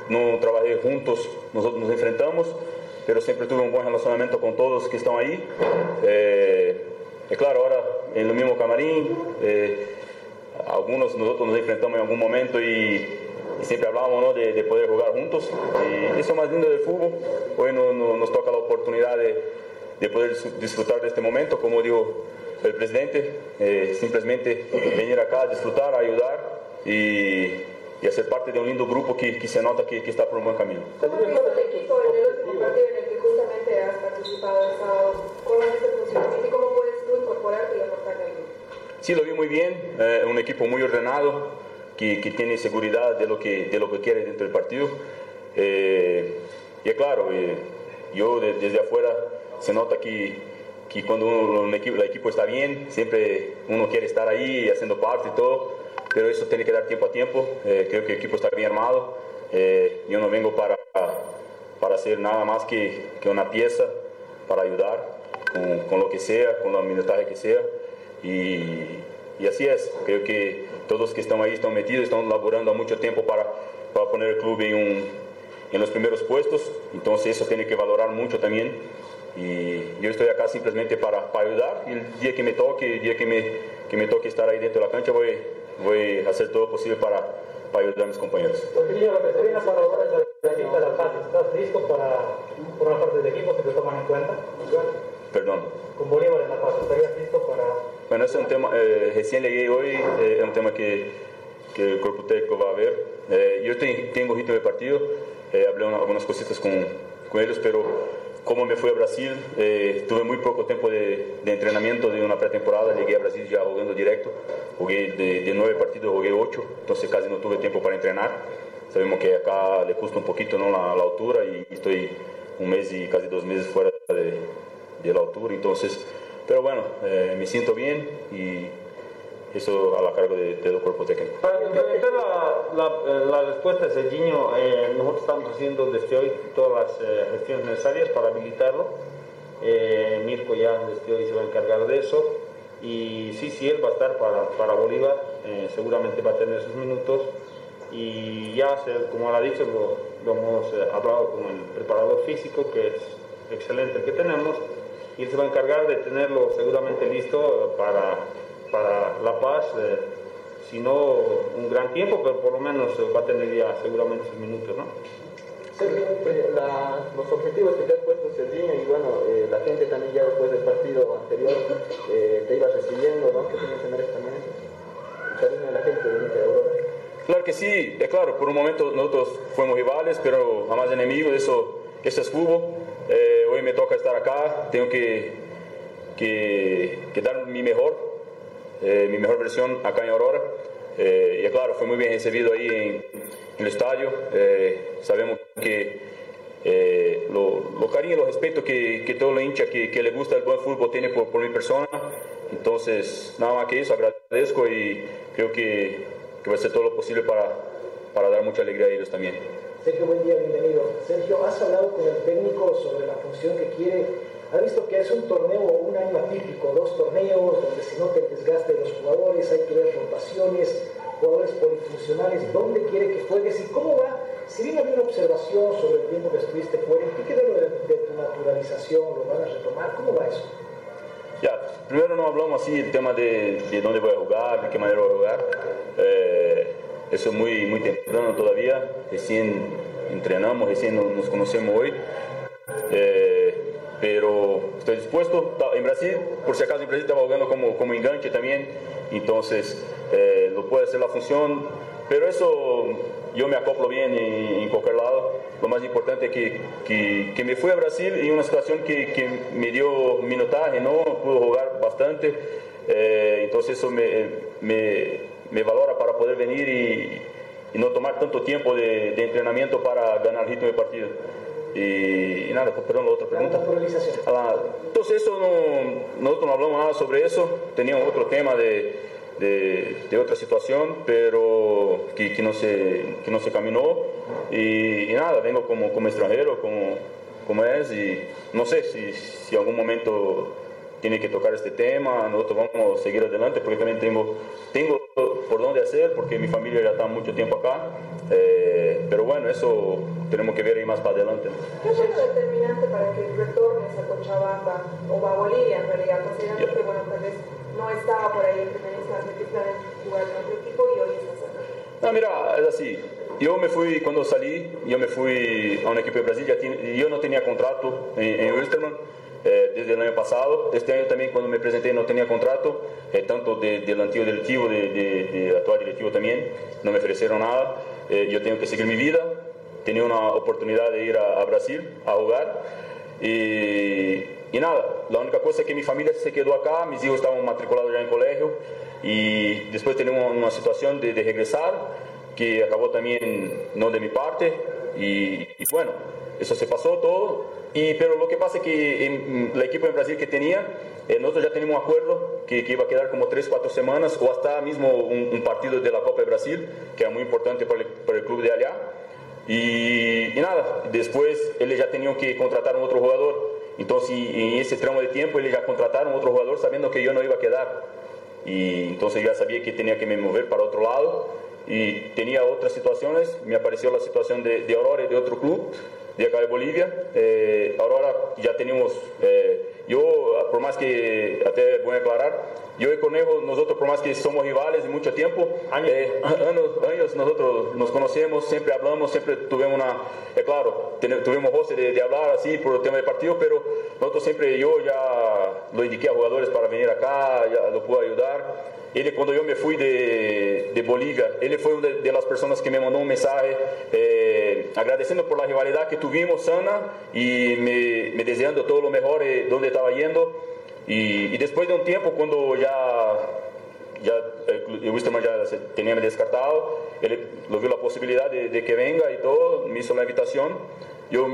no trabajé juntos, nosotros nos enfrentamos, pero siempre tuve un buen relacionamiento con todos que están ahí. Eh, y claro, ahora en el mismo camarín, eh, algunos nosotros nos enfrentamos en algún momento y, siempre hablábamos de, de, poder jugar juntos. Y eso es más lindo del fútbol. Hoy no, no, nos toca la oportunidad de, de poder disfrutar de este momento, como digo el presidente, eh, simplemente venir acá a disfrutar, a ayudar y, y, a ser parte de un lindo grupo que, que se nota que, que, está por un buen camino. ¿Cómo el equipo en el último partido en el que justamente has participado? ¿Cómo el funcionamiento y cómo puedes tú incorporarte y aportarle al grupo? Sí, lo vi muy bien, eh, un equipo muy ordenado, que, que, tiene seguridad de lo que, de lo que quiere dentro del partido. Eh, y claro, eh, yo de, desde afuera se nota que que cuando el equipo está bien, siempre uno quiere estar ahí haciendo parte y todo, pero eso tiene que dar tiempo a tiempo. Eh, creo que el equipo está bien armado. Eh, yo no vengo para, para hacer nada más que, una pieza para ayudar con, lo que sea, con la minutaje que sea. Y, y, así es. Creo que todos que están ahí están metidos, están laborando mucho tiempo para, para poner el club en, un, en los primeros puestos. Entonces eso tiene que valorar mucho también. Y yo estoy acá simplemente para, para, ayudar y el día que me toque, el día que me, que me toque estar ahí dentro de la cancha, voy, voy a hacer todo posible para, para ayudar a mis compañeros. Torquillo, lo que se viene para ahora es la de la fase. ¿Estás listo para una parte del equipo que te toman en cuenta? Perdón. Con Bolívar en la fase, ¿estarías listo para...? Bueno, ese es un tema, eh, recién llegué hoy, eh, es un tema que, que el cuerpo técnico va a ver. Eh, yo tengo, tengo ritmo de partido, eh, hablé una, algunas cositas con, con ellos, pero como me fui a Brasil, eh, tuve muy poco tiempo de, de, entrenamiento de una pretemporada, llegué a Brasil ya jugando directo, jugué de, de, nueve partidos, jugué ocho, entonces casi no tuve tiempo para entrenar. Sabemos que acá le cuesta un poquito ¿no? la, la, altura y estoy un mes y casi dos meses fuera de, de la altura, entonces, pero bueno, eh, me siento bien y eso a la cargo de, del cuerpo técnico. Para complementar la, la, eh, la respuesta de Serginho, eh, nosotros estamos haciendo desde hoy todas las eh, gestiones necesarias para habilitarlo. Eh, Mirko ya desde hoy se va a encargar de eso. Y sí, sí, él va a estar para, para Bolívar, eh, seguramente va a tener sus minutos. Y ya, se, como ha dicho, lo, lo hemos eh, hablado con el preparador físico, que es excelente el que tenemos, y él se va a encargar de tenerlo seguramente listo para, para La Paz. eh, si no un gran tiempo, pero por lo menos eh, va a tener ya seguramente sus minutos, ¿no? Eh, la- los objetivos que te has puesto, Serginho, y bueno, eh, la gente también ya después del partido anterior eh, te iba recibiendo, ¿no? ¿Qué te mencionarías también eso? El cariño de la gente de Inter Aurora. Claro que sí, es claro, por un momento nosotros fuimos rivales, pero jamás enemigos, eso, eso es fútbol. Eh, hoy me toca estar acá, tengo que, que, que dar mi mejor, eh, mi mejor versión acá en Aurora. Eh, y claro, fue muy bien recibido ahí en, en el estadio. Eh, sabemos que eh, lo, lo cariño y lo respeto que, que todo el hincha que, que le gusta el buen fútbol tiene por, por mi persona. Entonces, nada más que eso, agradezco y creo que, que va a ser todo lo posible para, para dar mucha alegría a ellos también. Sergio, buen día, bienvenido. Sergio, has hablado con el técnico sobre la función que quiere. Ha visto que es un torneo, un año atípico, dos torneos donde se nota el desgaste de los jugadores, hay que ver rotaciones, jugadores polifuncionales, dónde quiere que juegues y cómo va. Si bien había una observación sobre el tiempo que estuviste fuera, ¿en qué quedó lo de, de tu naturalización? ¿Lo van a retomar? ¿Cómo va eso? Ya, primero no hablamos así del tema de, de dónde voy a jugar, de qué manera voy a jugar. Eh, eso es muy, muy temprano todavía, recién entrenamos, recién nos, nos conocemos hoy. Eh, pero estoy dispuesto. En Brasil, por si acaso en Brasil estaba jugando como, como enganche también, entonces eh, lo puede hacer la función, pero eso yo me acoplo bien en, en cualquier lado. Lo más importante es que, que, que me fui a Brasil en una situación que, que me dio minutaje, ¿no? Pude jugar bastante, eh, entonces eso me, me, me valora para poder venir y, y no tomar tanto tiempo de, de entrenamiento para ganar ritmo de partido. Y, y nada, pues, perdón, la otra La pregunta. naturalización. Ah, entonces eso no, nosotros no hablamos nada sobre eso, teníamos otro tema de, de, de otra situación, pero que, que, no se, que no se caminó y, y nada, vengo como, como extranjero, como, como es y no sé si, si algún momento tiene que tocar este tema, nosotros vamos a seguir adelante porque también tengo, tengo por dónde hacer porque mi familia ya está mucho tiempo acá, eh, pero bueno, eso tenemos que ver ahí más para adelante. ¿Qué fue lo determinante para que retornes a Cochabamba o a Bolivia en realidad? Considerando que, bueno, tal vez no estaba por ahí en primera instancia, que planes jugar en otro equipo y hoy estás acá. No, mira, es así. Yo me fui, cuando salí, yo me fui a un equipo de Brasil, ya tiene- yo no tenía contrato en, en Wilstermann eh, desde el año pasado. Este año también cuando me presenté no tenía contrato, eh, tanto de- del antiguo directivo, de, de, de actual directivo también, no me ofrecieron nada. Eh, yo tengo que seguir mi vida, tenía una oportunidad de ir a, a Brasil a jugar. Y, y nada, la única cosa es que mi familia se quedó acá, mis hijos estaban matriculados ya en colegio y después tenemos una situación de, de regresar que acabó también no de mi parte y, y bueno, eso se pasó todo. Y, pero lo que pasa es que en, el equipo en Brasil que tenía, eh, nosotros ya teníamos un acuerdo que, que iba a quedar como 3, 4 semanas o hasta mismo un, un partido de la Copa de Brasil, que era muy importante para el, para el club de allá. Y, y nada, después ellos ya tenían que contratar un otro jugador. Entonces, en ese tramo de tiempo, ellos ya contrataron otro jugador sabiendo que yo no iba a quedar. Y entonces ya sabía que tenía que me mover para otro lado. Y tenía otras situaciones. Me apareció la situación de, de Aurora y de otro club de acá de Bolivia. Eh, Aurora ya tenemos, eh, yo, por más que, até voy a aclarar, yo y Conejo, nosotros por más que somos rivales de mucho tiempo, eh, años, años nosotros nos conocemos, siempre hablamos, siempre tuvimos una, eh, claro, tuvimos voz de, de hablar así por el tema del partido, pero nosotros siempre, yo ya lo indiqué a jugadores para venir acá, ya lo pude ayudar. Ele, cuando yo me fui de, de Bolivia, él fue una de, las personas que me mandó un mensaje eh, agradeciendo por la rivalidad que tuvimos sana y me, me deseando todo lo mejor eh, donde estaba yendo. Y, después de un tiempo, cuando ya, ya el, el Wisterman ya tenía descartado, él lo vio la posibilidad de, de que venga y todo, me hizo la invitación. Yo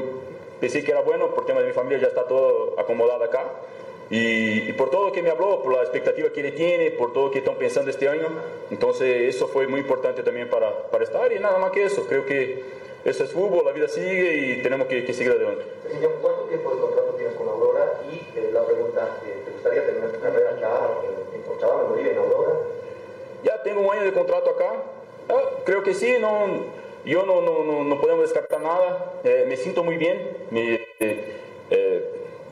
pensé que era bueno, por tema de mi familia ya está todo acomodado acá. Y, y, por todo lo que me habló, por la expectativa que él tiene, por todo lo que están pensando este año. Entonces eso fue muy importante también para, para estar y nada más que eso. Creo que eso es fútbol, la vida sigue y tenemos que, que seguir adelante. Señor, ¿cuánto tiempo de contrato tienes con Aurora? Y eh, la pregunta, eh, ¿te gustaría terminar tu carrera acá en, en Cochabamba, en Bolivia, en Aurora? Ya tengo un año de contrato acá. Ah, creo que sí, no, yo no, no, no, no podemos descartar nada. Eh, me siento muy bien. Me,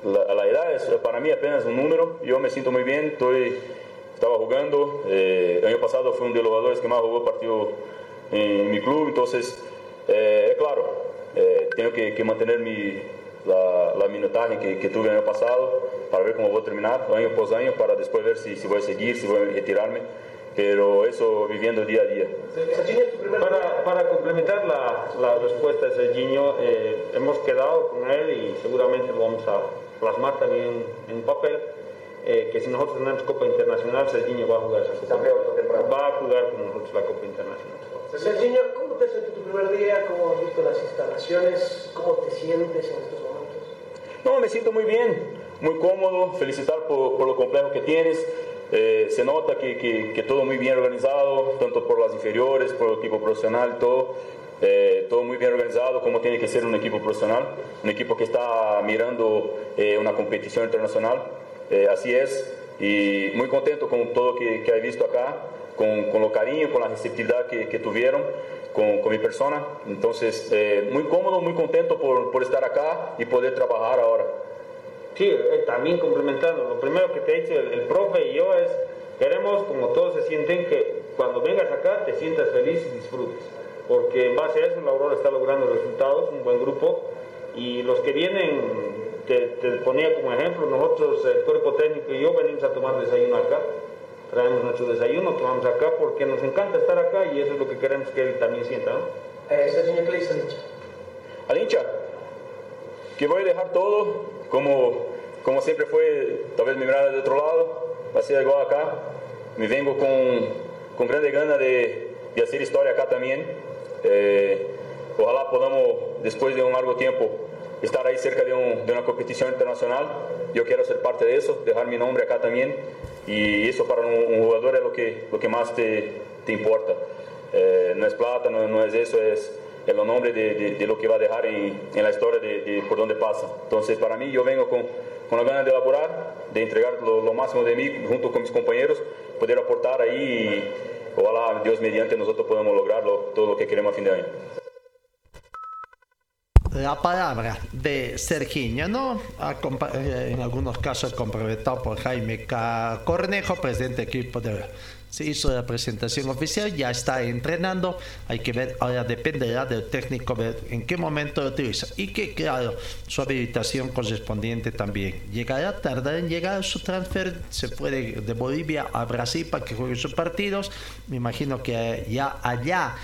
la, la, edad es para mí apenas un número. Yo me siento muy bien. Estoy, estaba jugando. el año pasado fui uno de los jugadores que más jugó partido en mi club. Entonces, eh, claro, eh, tengo que, que, mantener mi, la, la minutaje que, que, tuve el año pasado para ver cómo voy a terminar año por año, para después ver si, si voy a seguir, si voy a retirarme. Pero eso viviendo día a día. Para, para complementar la, la, respuesta de Serginho, eh, hemos quedado con él y seguramente lo vamos a plasmar también en papel. Eh, que si nosotros tenemos Copa Internacional, Serginho va a jugar esa Copa. Va a jugar con nosotros la Copa Internacional. Serginho, ¿cómo te has sentido tu primer día? ¿Cómo has visto las instalaciones? ¿Cómo te sientes en estos momentos? No, me siento muy bien, muy cómodo, felicitar por, por lo complejo que tienes. Eh, se nota que, que, que, todo muy bien organizado, tanto por las inferiores, por el equipo profesional, todo. Eh, todo muy bien organizado, como tiene que ser un equipo profesional, un equipo que está mirando eh, una competición internacional. Eh, así es, y muy contento con todo que, que he visto acá con, con lo cariño, con la receptividad que, que tuvieron con, con, mi persona. Entonces, eh, muy cómodo, muy contento por, por, estar acá y poder trabajar ahora. Sí, eh, también complementando, lo primero que te he dicho el, el, profe y yo es, queremos, como todos se sienten, que cuando vengas acá te sientas feliz y disfrutes. Porque en base a eso la Aurora está logrando resultados, un buen grupo, y los que vienen, te, te ponía como ejemplo, nosotros, el cuerpo técnico y yo venimos a tomar desayuno acá traemos nuestro desayuno, tomamos acá porque nos encanta estar acá y eso es lo que queremos que él también sienta, ¿no? Eh, señor, ¿qué le dice al hincha? Al hincha, que voy a dejar todo como, como siempre fue, tal vez mi mirada de otro lado, va a ser igual acá, me vengo con, con grande gana de, de hacer historia acá también, eh, ojalá podamos después de un largo tiempo estar ahí cerca de, un, de una competición internacional, yo quiero ser parte de eso, dejar mi nombre acá también y eso para un, jugador es lo que, más te, importa. Eh, no es plata, no, es eso, es el nombre de, lo que va a dejar en, la historia de, por donde pasa. Entonces, para mí, yo vengo con, con la ganas de elaborar, de entregar lo, máximo de mí junto con mis compañeros, poder aportar ahí ojalá Dios mediante nosotros podamos lograrlo, todo lo que queremos a fin de año la palabra de Serginho, ¿no? En algunos casos complementado por Jaime Cornejo, presidente del equipo de se hizo la presentación oficial, ya está entrenando, hay que ver, ahora dependerá del técnico ver en qué momento lo utiliza y que claro, su habilitación correspondiente también. Llegará, tardará en llegar su transfer, se puede de Bolivia a Brasil para que juegue sus partidos, me imagino que ya allá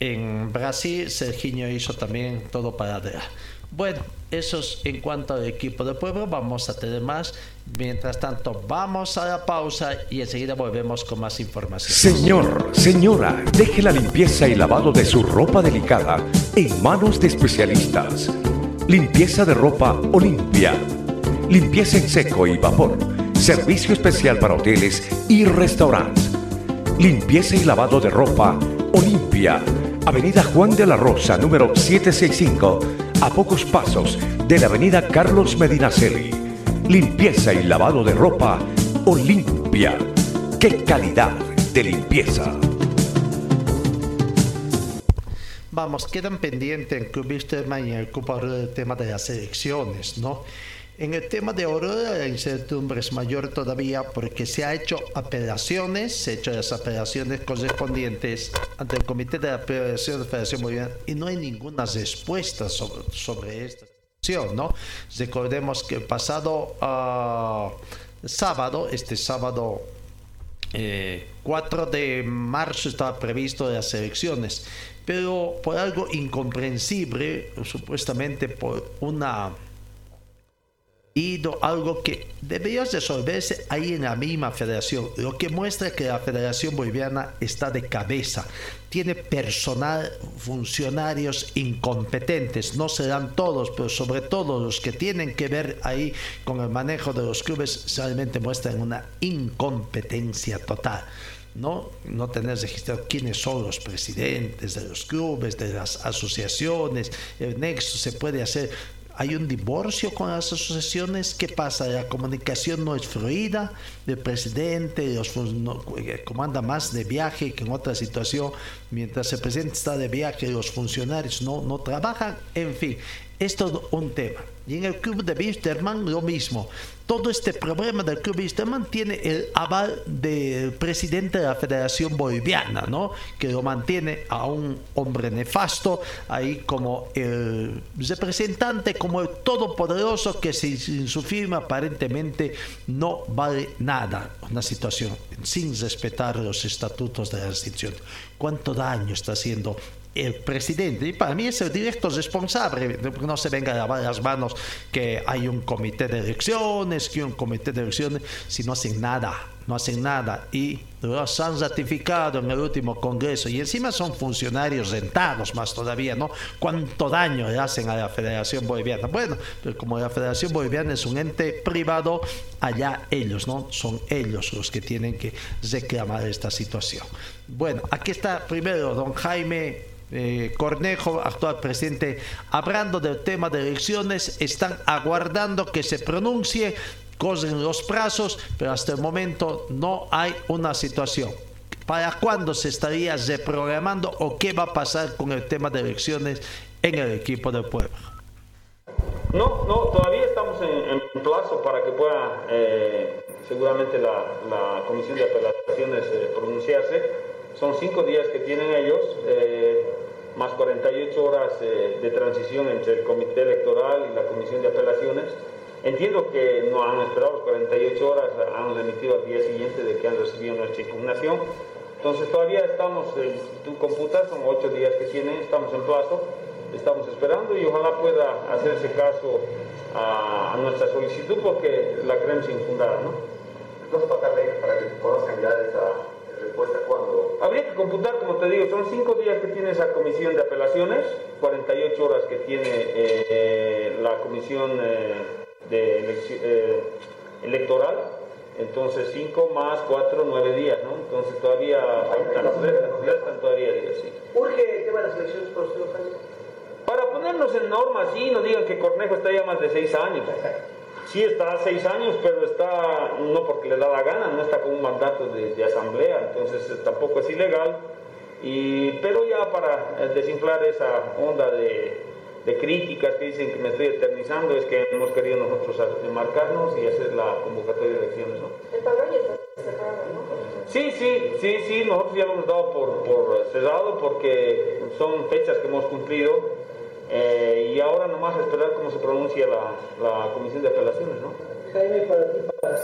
en Brasil, Serginho hizo también todo para. Bueno, eso es en cuanto al equipo de pueblo. Vamos a tener más. Mientras tanto, vamos a la pausa y enseguida volvemos con más información. Señor, señora, deje la limpieza y lavado de su ropa delicada en manos de especialistas. Limpieza de ropa Olimpia. Limpieza en seco y vapor. Servicio especial para hoteles y restaurantes. Limpieza y lavado de ropa Olimpia. Avenida Juan de la Rosa, número 765, a pocos pasos de la Avenida Carlos Medinaceli. Limpieza y lavado de ropa Olimpia. ¡Qué calidad de limpieza! Vamos, quedan pendientes en que mañana el tema de las elecciones, ¿no? En el tema de Aurora la incertidumbre es mayor todavía porque se ha hecho apelaciones, se han hecho las apelaciones correspondientes ante el Comité de Apelación de Federación Boliviana y no hay ninguna respuesta sobre, sobre situación, ¿no? Recordemos que el pasado uh, sábado, este sábado eh, 4 de marzo estaba previsto las elecciones, pero por algo incomprensible, supuestamente por una ido algo que debería resolverse ahí en la misma federación, lo que muestra que la Federación Boliviana está de cabeza, tiene personal, funcionarios incompetentes, no serán todos, pero sobre todo los que tienen que ver ahí con el manejo de los clubes, realmente muestran una incompetencia total. ¿no? No tener registrado quiénes son los presidentes de los clubes, de las asociaciones, el nexo se puede hacer hay un divorcio con las asociaciones. ¿Qué pasa? La comunicación no es fluida. El presidente los, no, eh, comanda más de viaje que en otra situación. Mientras el presidente está de viaje, los funcionarios no, no trabajan. En fin, es todo un tema. Y en el club de Wisterman lo mismo. Todo este problema del club Wisterman tiene el aval del presidente de la Federación Boliviana, ¿no? Que lo mantiene a un hombre nefasto ahí como el representante, como el todopoderoso que sin su firma aparentemente no vale nada. Una situación sin respetar los estatutos de la institución. ¿Cuánto daño está haciendo el presidente. Y para mí es el directo responsable. No se venga a lavar las manos que hay un comité de elecciones, que un comité de elecciones, si no hacen nada, no hacen nada. Y los han ratificado en el último congreso. Y encima son funcionarios rentados más todavía, ¿no? ¿Cuánto daño le hacen a la Federación Boliviana? Bueno, pero como la Federación Boliviana es un ente privado, allá ellos, ¿no? Son ellos los que tienen que reclamar esta situación. Bueno, aquí está primero don Jaime eh, Cornejo, actual presidente, hablando del tema de elecciones, están aguardando que se pronuncie, cosen los plazos, pero hasta el momento no hay una situación. ¿Para cuándo se estaría reprogramando o qué va a pasar con el tema de elecciones en el equipo del pueblo? No, no, todavía estamos en, plazo para que pueda eh, seguramente la, Comisión de Apelaciones eh, pronunciarse son cinco días que tienen ellos, eh, más 48 horas eh, de transición entre el comité electoral y la comisión de apelaciones. Entiendo que no han esperado 48 horas, han remitido al día siguiente de que han recibido nuestra impugnación. Entonces todavía estamos, en tu computa son ocho días que tienen, estamos en plazo, estamos esperando y ojalá pueda hacerse caso a, nuestra solicitud porque la creemos infundada. ¿no? Entonces para que conozcan ya esa respuesta cuándo? Computar, como te digo, son cinco días que tiene esa comisión de apelaciones, 48 horas que tiene eh, la comisión eh, de eh, electoral, entonces cinco más cuatro, nueve días, ¿no? Entonces todavía faltan, restan, todavía días, sí. ¿Urge el tema de las elecciones, profesor Para ponernos en norma, sí, no digan que Cornejo está ya más de seis años. Sí está seis años, pero está, no porque le da la gana, no está con un mandato de, asamblea, entonces eh, tampoco es ilegal. Y, pero ya para eh, desinflar esa onda de, críticas que dicen que me estoy eternizando, es que hemos querido nosotros marcarnos y hacer la convocatoria de elecciones. ¿no? El padrón ya está cerrado, ¿no? Sí, sí, sí, sí, nosotros ya lo hemos dado por, por cerrado porque son fechas que hemos cumplido eh, y ahora nomás esperar cómo se pronuncia la, la comisión de apelaciones, ¿no? Jaime, para ti, para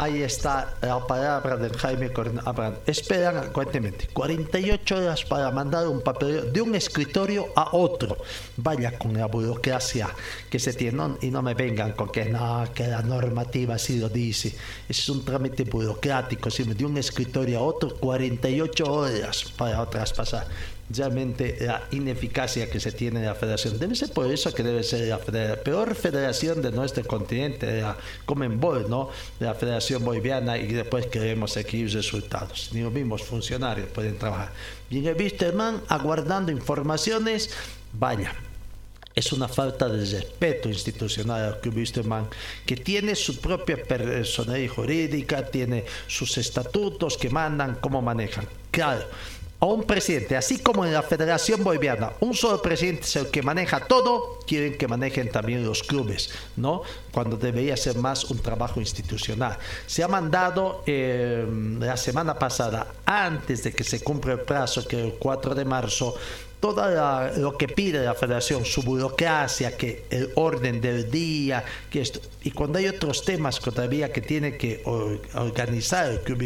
Ahí está la palabra del Jaime Abraham. Esperan, cuéntemente, 48 horas para mandar un papel de un escritorio a otro. Vaya con la burocracia que se tiene. y no me vengan con que no, que la normativa así lo dice. Es un trámite burocrático. Si de un escritorio a otro, 48 horas para traspasar realmente la ineficacia que se tiene en la federación. Debe ser por eso que debe ser la, peor federación de nuestro continente, la Comenbol, ¿no? La federación boliviana y después queremos aquí resultados. Ni los mismos funcionarios pueden trabajar. Y en el Wisterman, aguardando informaciones, vaya, es una falta de respeto institucional al Club Wisterman, que tiene su propia personalidad jurídica, tiene sus estatutos que mandan, cómo manejan. Claro, a un presidente, así como en la Federación Boliviana, un solo presidente es el que maneja todo, quieren que manejen también los clubes, ¿no? Cuando debería ser más un trabajo institucional. Se ha mandado eh, la semana pasada, antes de que se cumpla el plazo, que el 4 de marzo, todo lo que pide la federación, su burocracia, que el orden del día, que esto, y cuando hay otros temas que todavía que tiene que organizar el Club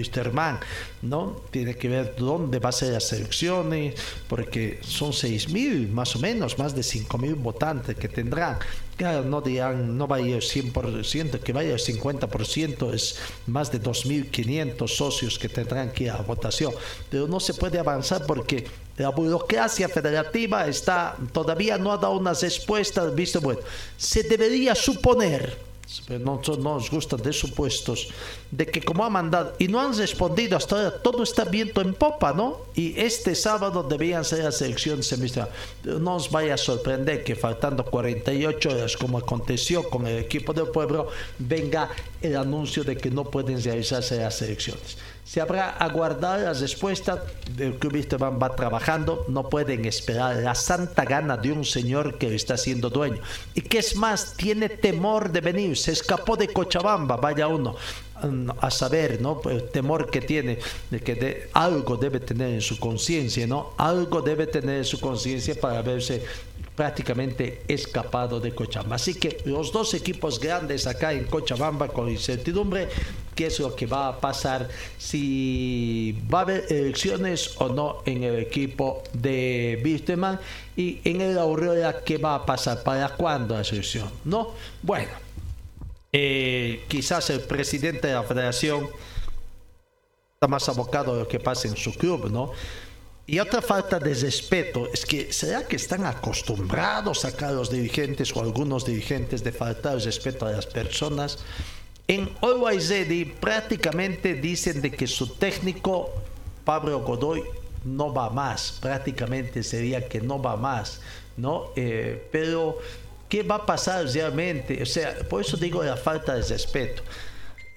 ¿no? Tiene que ver dónde va a ser las elecciones, porque son 6 mil más o menos, más de 5 mil votantes que tendrán. Claro, no dirán, no va a ir el 100%, que vaya el 50%, es más de 2.500 socios que tendrán que ir a votación. Pero no se puede avanzar porque la burocracia federativa está todavía no ha dado unas respuestas, visto, bueno, se debería suponer no, no nos gustan de supuestos, de que como ha mandado y no han respondido hasta ahora, todo está viento en popa, ¿no? Y este sábado debían ser las elecciones semifinales. No os vaya a sorprender que faltando 48 horas, como aconteció con el equipo del pueblo, venga el anuncio de que no pueden realizarse las elecciones. Se habrá aguardar las respuestas. El club Esteban va trabajando. No pueden esperar la santa gana de un señor que está siendo dueño. Y que es más, tiene temor de venir. Se escapó de Cochabamba, vaya uno mm, a saber, ¿no? El temor que tiene de que algo debe tener en su conciencia, ¿no? Algo debe tener en su conciencia para verse prácticamente escapado de Cochabamba. Así que los dos equipos grandes acá en Cochabamba con incertidumbre, qué es lo que va a pasar, si va a haber elecciones o no en el equipo de Bisteman y en el Aurora qué va a pasar, para cuándo la selección, ¿no? Bueno, eh, quizás el presidente de la federación está más abocado a lo que pasa en su club, ¿no? Y otra falta de respeto es que será que están acostumbrados acá los dirigentes o algunos dirigentes de faltar respeto a las personas. En Zedi prácticamente dicen de que su técnico Pablo Godoy no va más, prácticamente sería que no va más, ¿no? Eh, pero ¿qué va a pasar realmente? O sea, por eso digo la falta de respeto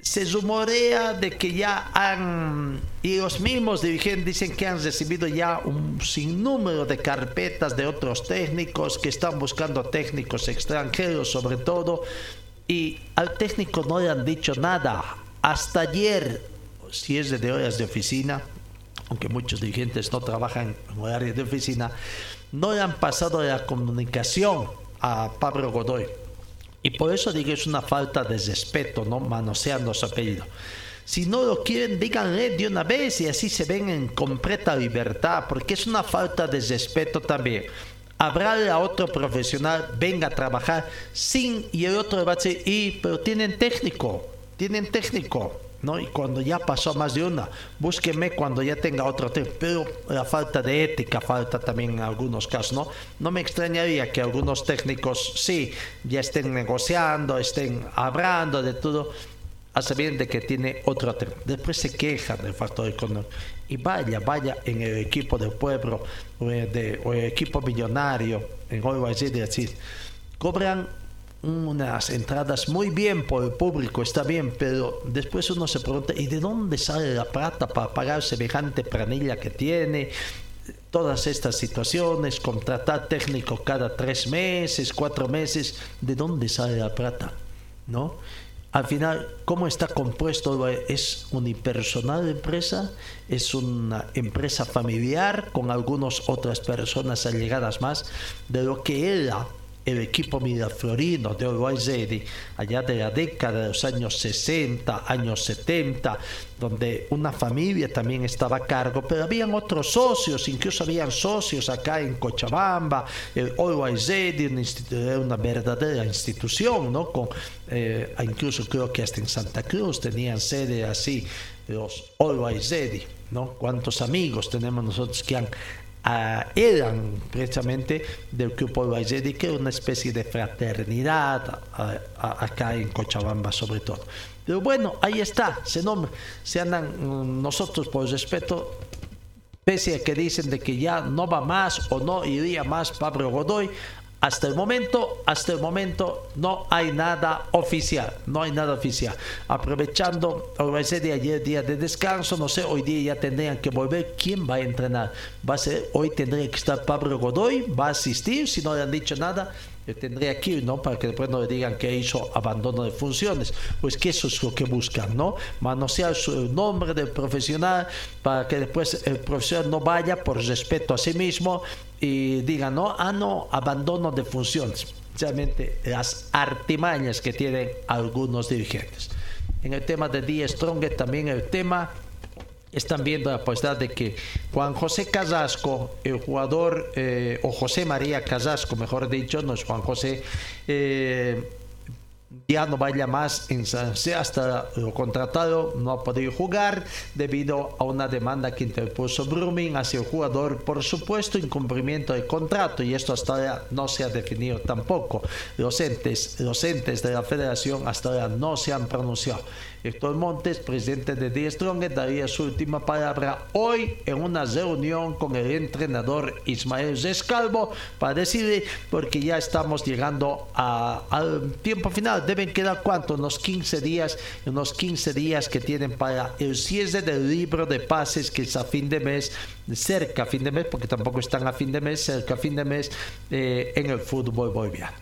se rumorea de que ya han, y los mismos dirigentes dicen que han recibido ya un sinnúmero de carpetas de otros técnicos que están buscando técnicos extranjeros sobre todo, y al técnico no le han dicho nada. Hasta ayer, si es de horas de oficina, aunque muchos dirigentes no trabajan en horario de oficina, no le han pasado la comunicación a Pablo Godoy y por eso digo es una falta de respeto, ¿no? Manoseando su apellido. Si no lo quieren, díganle de una vez y así se ven en completa libertad, porque es una falta de respeto también. Habrá a otro profesional, venga a trabajar sin, y el otro va a decir, y, pero tienen técnico, tienen técnico. Y cuando ya pasó más de una, búsqueme cuando ya tenga otro tema. Pero la falta de ética falta también en algunos casos, ¿no? No me extrañaría que algunos técnicos sí ya estén negociando, estén hablando de todo, a saber de que tiene otro tema. Después se quejan del factor económico. Y vaya, vaya en el equipo del pueblo o, el equipo millonario, en hoy decir, cobran unas entradas muy bien por el público, está bien, pero después uno se pregunta, ¿y de dónde sale la plata para pagar semejante planilla que tiene? Todas estas situaciones, contratar técnico cada tres meses, cuatro meses, ¿de dónde sale la plata? ¿No? Al final, ¿cómo está compuesto? ¿Es unipersonal empresa? ¿Es una empresa familiar con algunas otras personas allegadas más? De lo que era el equipo Miraflorino de Uruguay allá de la década de los años 60, años 70, donde una familia también estaba a cargo, pero habían otros socios, incluso habían socios acá en Cochabamba, el Uruguay una verdadera institución, ¿no? Con, eh, incluso creo que hasta en Santa Cruz tenían sede así, los Uruguay ¿no? Cuántos amigos tenemos nosotros que han eran precisamente del grupo Valle que era una especie de fraternidad acá en Cochabamba sobre todo. Pero bueno, ahí está, se nombra, se andan mm, nosotros por respeto, pese a que dicen de que ya no va más o no iría más Pablo Godoy, hasta el momento, hasta el momento no hay nada oficial, no hay nada oficial. Aprovechando, de ayer día de descanso, no sé, hoy día ya tendrían que volver. ¿Quién va a entrenar? Va a ser, hoy tendría que estar Pablo Godoy, va a asistir, si no le han dicho nada tendría que ir, ¿no? Para que después no le digan que hizo abandono de funciones. Pues que eso es lo que buscan, ¿no? Manosear su nombre del profesional para que después el profesional no vaya por respeto a sí mismo y diga, no, ah, no, abandono de funciones. Realmente las artimañas que tienen algunos dirigentes. En el tema de Die Strong también el tema están viendo la posibilidad de que Juan José Casasco, el jugador, eh, o José María Casasco, mejor dicho, no es Juan José, eh, ya no vaya más en San hasta lo contratado no ha podido jugar debido a una demanda que interpuso Brumming hacia el jugador. Por supuesto incumplimiento de contrato y esto hasta ahora no se ha definido tampoco. Los entes, los entes de la federación hasta ahora no se han pronunciado. Héctor Montes, presidente de The Strong, daría su última palabra hoy en una reunión con el entrenador Ismael Rescalvo para decirle, porque ya estamos llegando al tiempo final, deben quedar cuánto, unos 15 días, unos 15 días que tienen para el cierre del libro de pases que es a fin de mes, cerca a fin de mes, porque tampoco están a fin de mes, cerca a fin de mes eh, en el fútbol boliviano.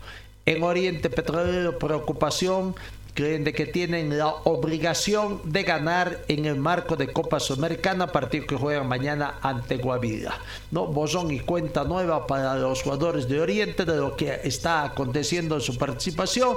En Oriente Petrolero, preocupación creen de que tienen la obligación de ganar en el marco de Copa Sudamericana, partido que juegan mañana ante Guavira. No, bozón y cuenta nueva para los jugadores de Oriente de lo que está aconteciendo en su participación,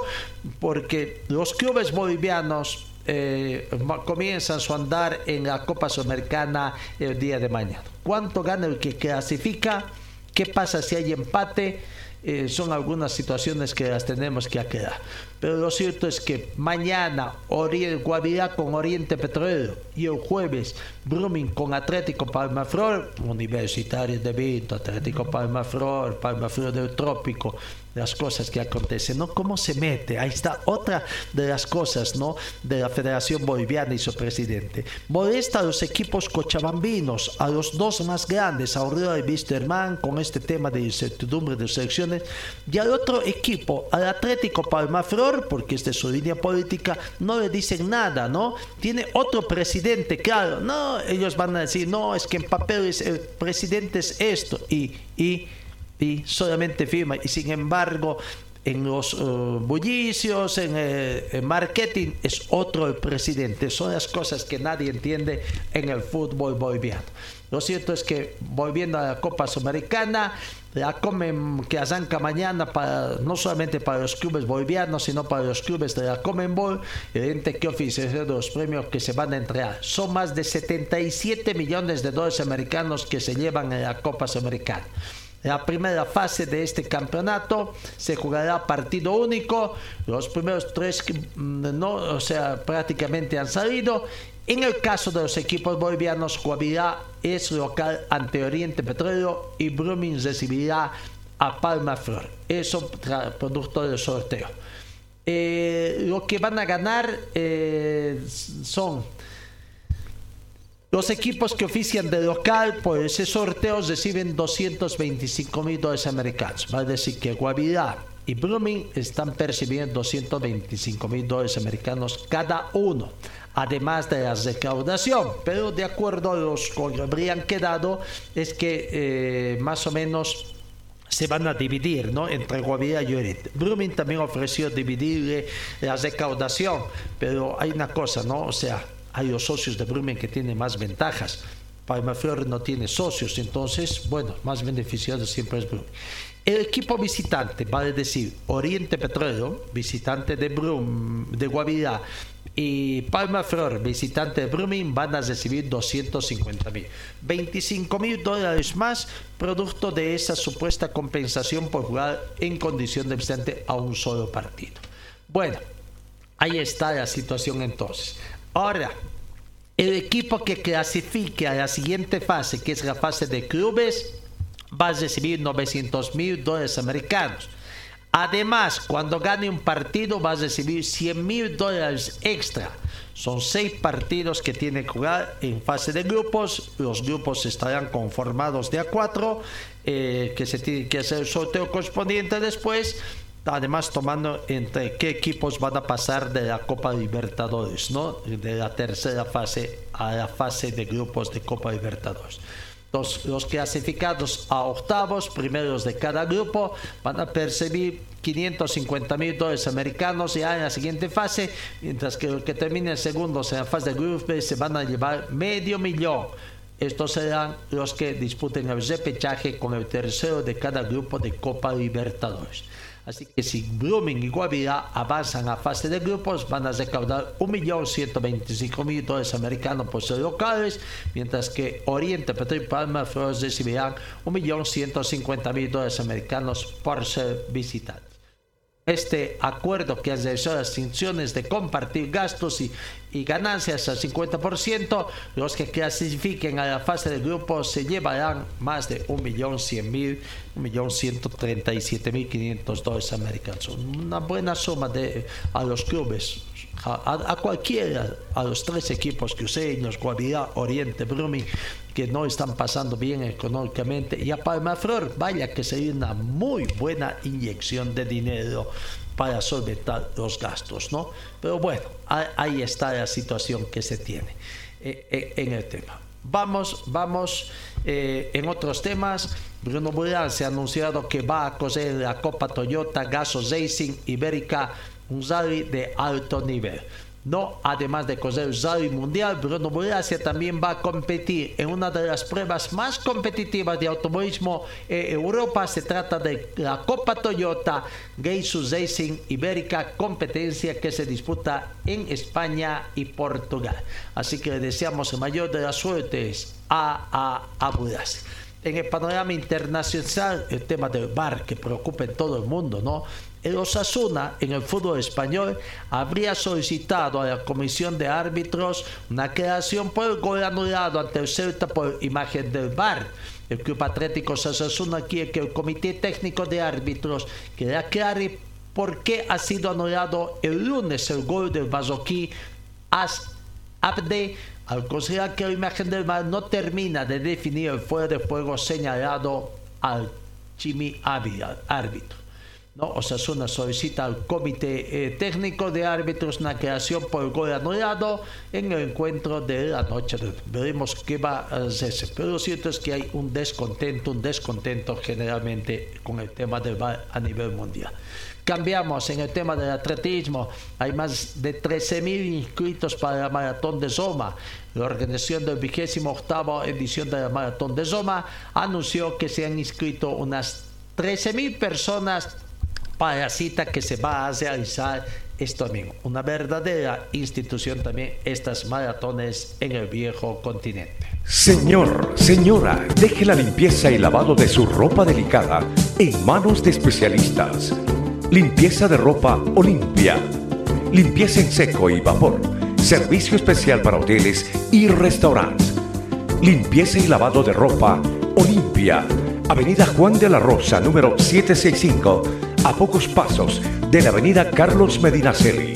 porque los clubes bolivianos eh, comienzan su andar en la Copa Sudamericana el día de mañana. ¿Cuánto gana el que clasifica? ¿Qué pasa si hay empate? Eh, son algunas situaciones que las tenemos que aclarar. Pero lo cierto es que mañana Guavirá con Oriente Petrolero y el jueves Brumming con Atlético Palmaflor, Universitario de Vinto, Atlético Palmaflor, Palmaflor del Trópico, las cosas que acontecen, ¿no? ¿Cómo se mete? Ahí está otra de las cosas, ¿no? De la Federación Boliviana y su presidente. Molesta a los equipos cochabambinos, a los dos más grandes, a Aurora y Wisterman, con este tema de incertidumbre de selecciones, y al otro equipo, al Atlético Palmaflor, porque esta es su línea política, no le dicen nada, ¿no? Tiene otro presidente, claro, no, ellos van a decir, no, es que en papeles el presidente es esto, y, y y solamente firma. Y sin embargo, en los uh, bullicios, en el marketing, es otro el presidente. Son las cosas que nadie entiende en el fútbol boliviano. Lo cierto es que volviendo a la Copa Sudamericana, la comen que arranca mañana para, no solamente para los clubes bolivianos, sino para los clubes de la Comenbol, el ente que oficia de los premios que se van a entregar. Son más de 77 millones de dólares americanos que se llevan en la Copa Sudamericana. La primera fase de este campeonato se jugará partido único. Los primeros tres, mm, no, o sea, prácticamente han salido. En el caso de los equipos bolivianos, Guavirá es local ante Oriente Petróleo y Brumming recibirá a Palma Flor. Eso producto del sorteo. Eh, lo que van a ganar eh, son los equipos que ofician de local por ese sorteo reciben 225 mil dólares americanos. Va a decir que Guavirá y Blooming están percibiendo 225 mil dólares americanos cada uno, además de la recaudación. Pero de acuerdo a los que habrían quedado, es que eh, más o menos se van a dividir ¿no? entre Guavirá y Oriente. Blooming también ofreció dividir la recaudación, pero hay una cosa, ¿no? O sea, hay los socios de Brumen que tienen más ventajas. Palmaflor no tiene socios, entonces, bueno, más beneficiado siempre es Brumen. El equipo visitante, vale decir, Oriente Petróleo, visitante de Brum, de Guavirá, y Palma Flor, visitante de Brumming, van a recibir 250 mil. 25 mil dólares más, producto de esa supuesta compensación por jugar en condición de visitante a un solo partido. Bueno, ahí está la situación entonces. Ahora, el equipo que clasifique a la siguiente fase, que es la fase de clubes, va a recibir 900 mil dólares americanos. Además, cuando gane un partido, va a recibir 100 mil dólares extra. Son seis partidos que tiene que jugar en fase de grupos. Los grupos estarán conformados de a cuatro, eh, que se tiene que hacer el sorteo correspondiente después además tomando entre qué equipos van a pasar de la Copa Libertadores, ¿no? De la tercera fase a la fase de grupos de Copa Libertadores. Los, los clasificados a octavos, primeros de cada grupo, van a percibir 550 mil dólares americanos ya en la siguiente fase, mientras que los que terminen segundos en la fase de grupos se van a llevar medio millón. Estos serán los que disputen el repechaje con el tercero de cada grupo de Copa Libertadores. Así que si Blooming y Guavirá avanzan a fase de grupos, van a recaudar 1.125.000 dólares americanos por ser locales, mientras que Oriente Petro y Palma Flores recibirán 1.150.000 dólares americanos por ser visitantes este acuerdo que hace las intenciones de compartir gastos y, ganancias al 50%, los que clasifiquen a la fase de grupo se llevarán más de 1.100.000, 1.137.500 dólares americanos. Una buena suma de, a los clubes, a, a, cualquiera, a los tres equipos cruceños, Guavirá, Oriente, Brumming, que no están pasando bien económicamente. Y a Palmaflor, vaya que sería una muy buena inyección de dinero para solventar los gastos, ¿no? Pero bueno, ahí está la situación que se tiene eh, eh, en el tema. Vamos, vamos eh, en otros temas. Bruno Burán se ha anunciado que va a coser la Copa Toyota Gaso Racing Ibérica, un rally de alto nivel. No, además de correr el mundial, Bruno Muracia también va a competir en una de las pruebas más competitivas de automovilismo en Europa. Se trata de la Copa Toyota Geisus Racing Ibérica, competencia que se disputa en España y Portugal. Así que le deseamos el mayor de las suertes a, a, a En el panorama internacional, el tema del bar que preocupa en todo el mundo, ¿no? El Osasuna en el fútbol español habría solicitado a la comisión de árbitros una creación por el gol anulado ante el Celta por imagen del VAR. El Club Atlético Osasuna quiere que el Comité Técnico de Árbitros que aclare por qué ha sido anulado el lunes el gol del Bazoquí As Abde al considerar que la imagen del VAR no termina de definir el fuego de juego señalado al Chimi árbitro. ¿No? Osasuna solicita al Comité eh, Técnico de Árbitros una creación por gol anulado en el encuentro de la noche. Veremos qué va a hacerse. Pero lo cierto es que hay un descontento, un descontento generalmente con el tema del VAR a nivel mundial. Cambiamos en el tema del atletismo. Hay más de 13.000 inscritos para la maratón de Zoma. La organización del vigésimo octavo edición de la maratón de Zoma anunció que se han inscrito unas 13.000 personas cita que se va a realizar esto domingo. Una verdadera institución también estas maratones en el viejo continente. Señor, señora, deje la limpieza y lavado de su ropa delicada en manos de especialistas. Limpieza de ropa Olimpia. Limpieza en seco y vapor. Servicio especial para hoteles y restaurantes. Limpieza y lavado de ropa Olimpia. Avenida Juan de la Rosa, número 765 a pocos pasos de la avenida Carlos Medinaceli.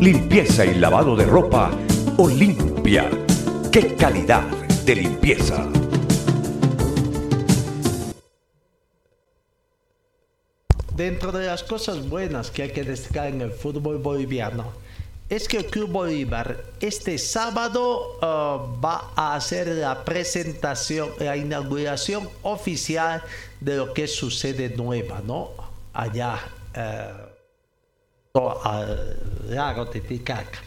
Limpieza y lavado de ropa Olimpia. ¡Qué calidad de limpieza! Dentro de las cosas buenas que hay que destacar en el fútbol boliviano, es que el Club Bolívar este sábado uh, va a hacer la presentación, la inauguración oficial de lo que es su sede nueva, ¿no? Allá eh, lago Titicaca.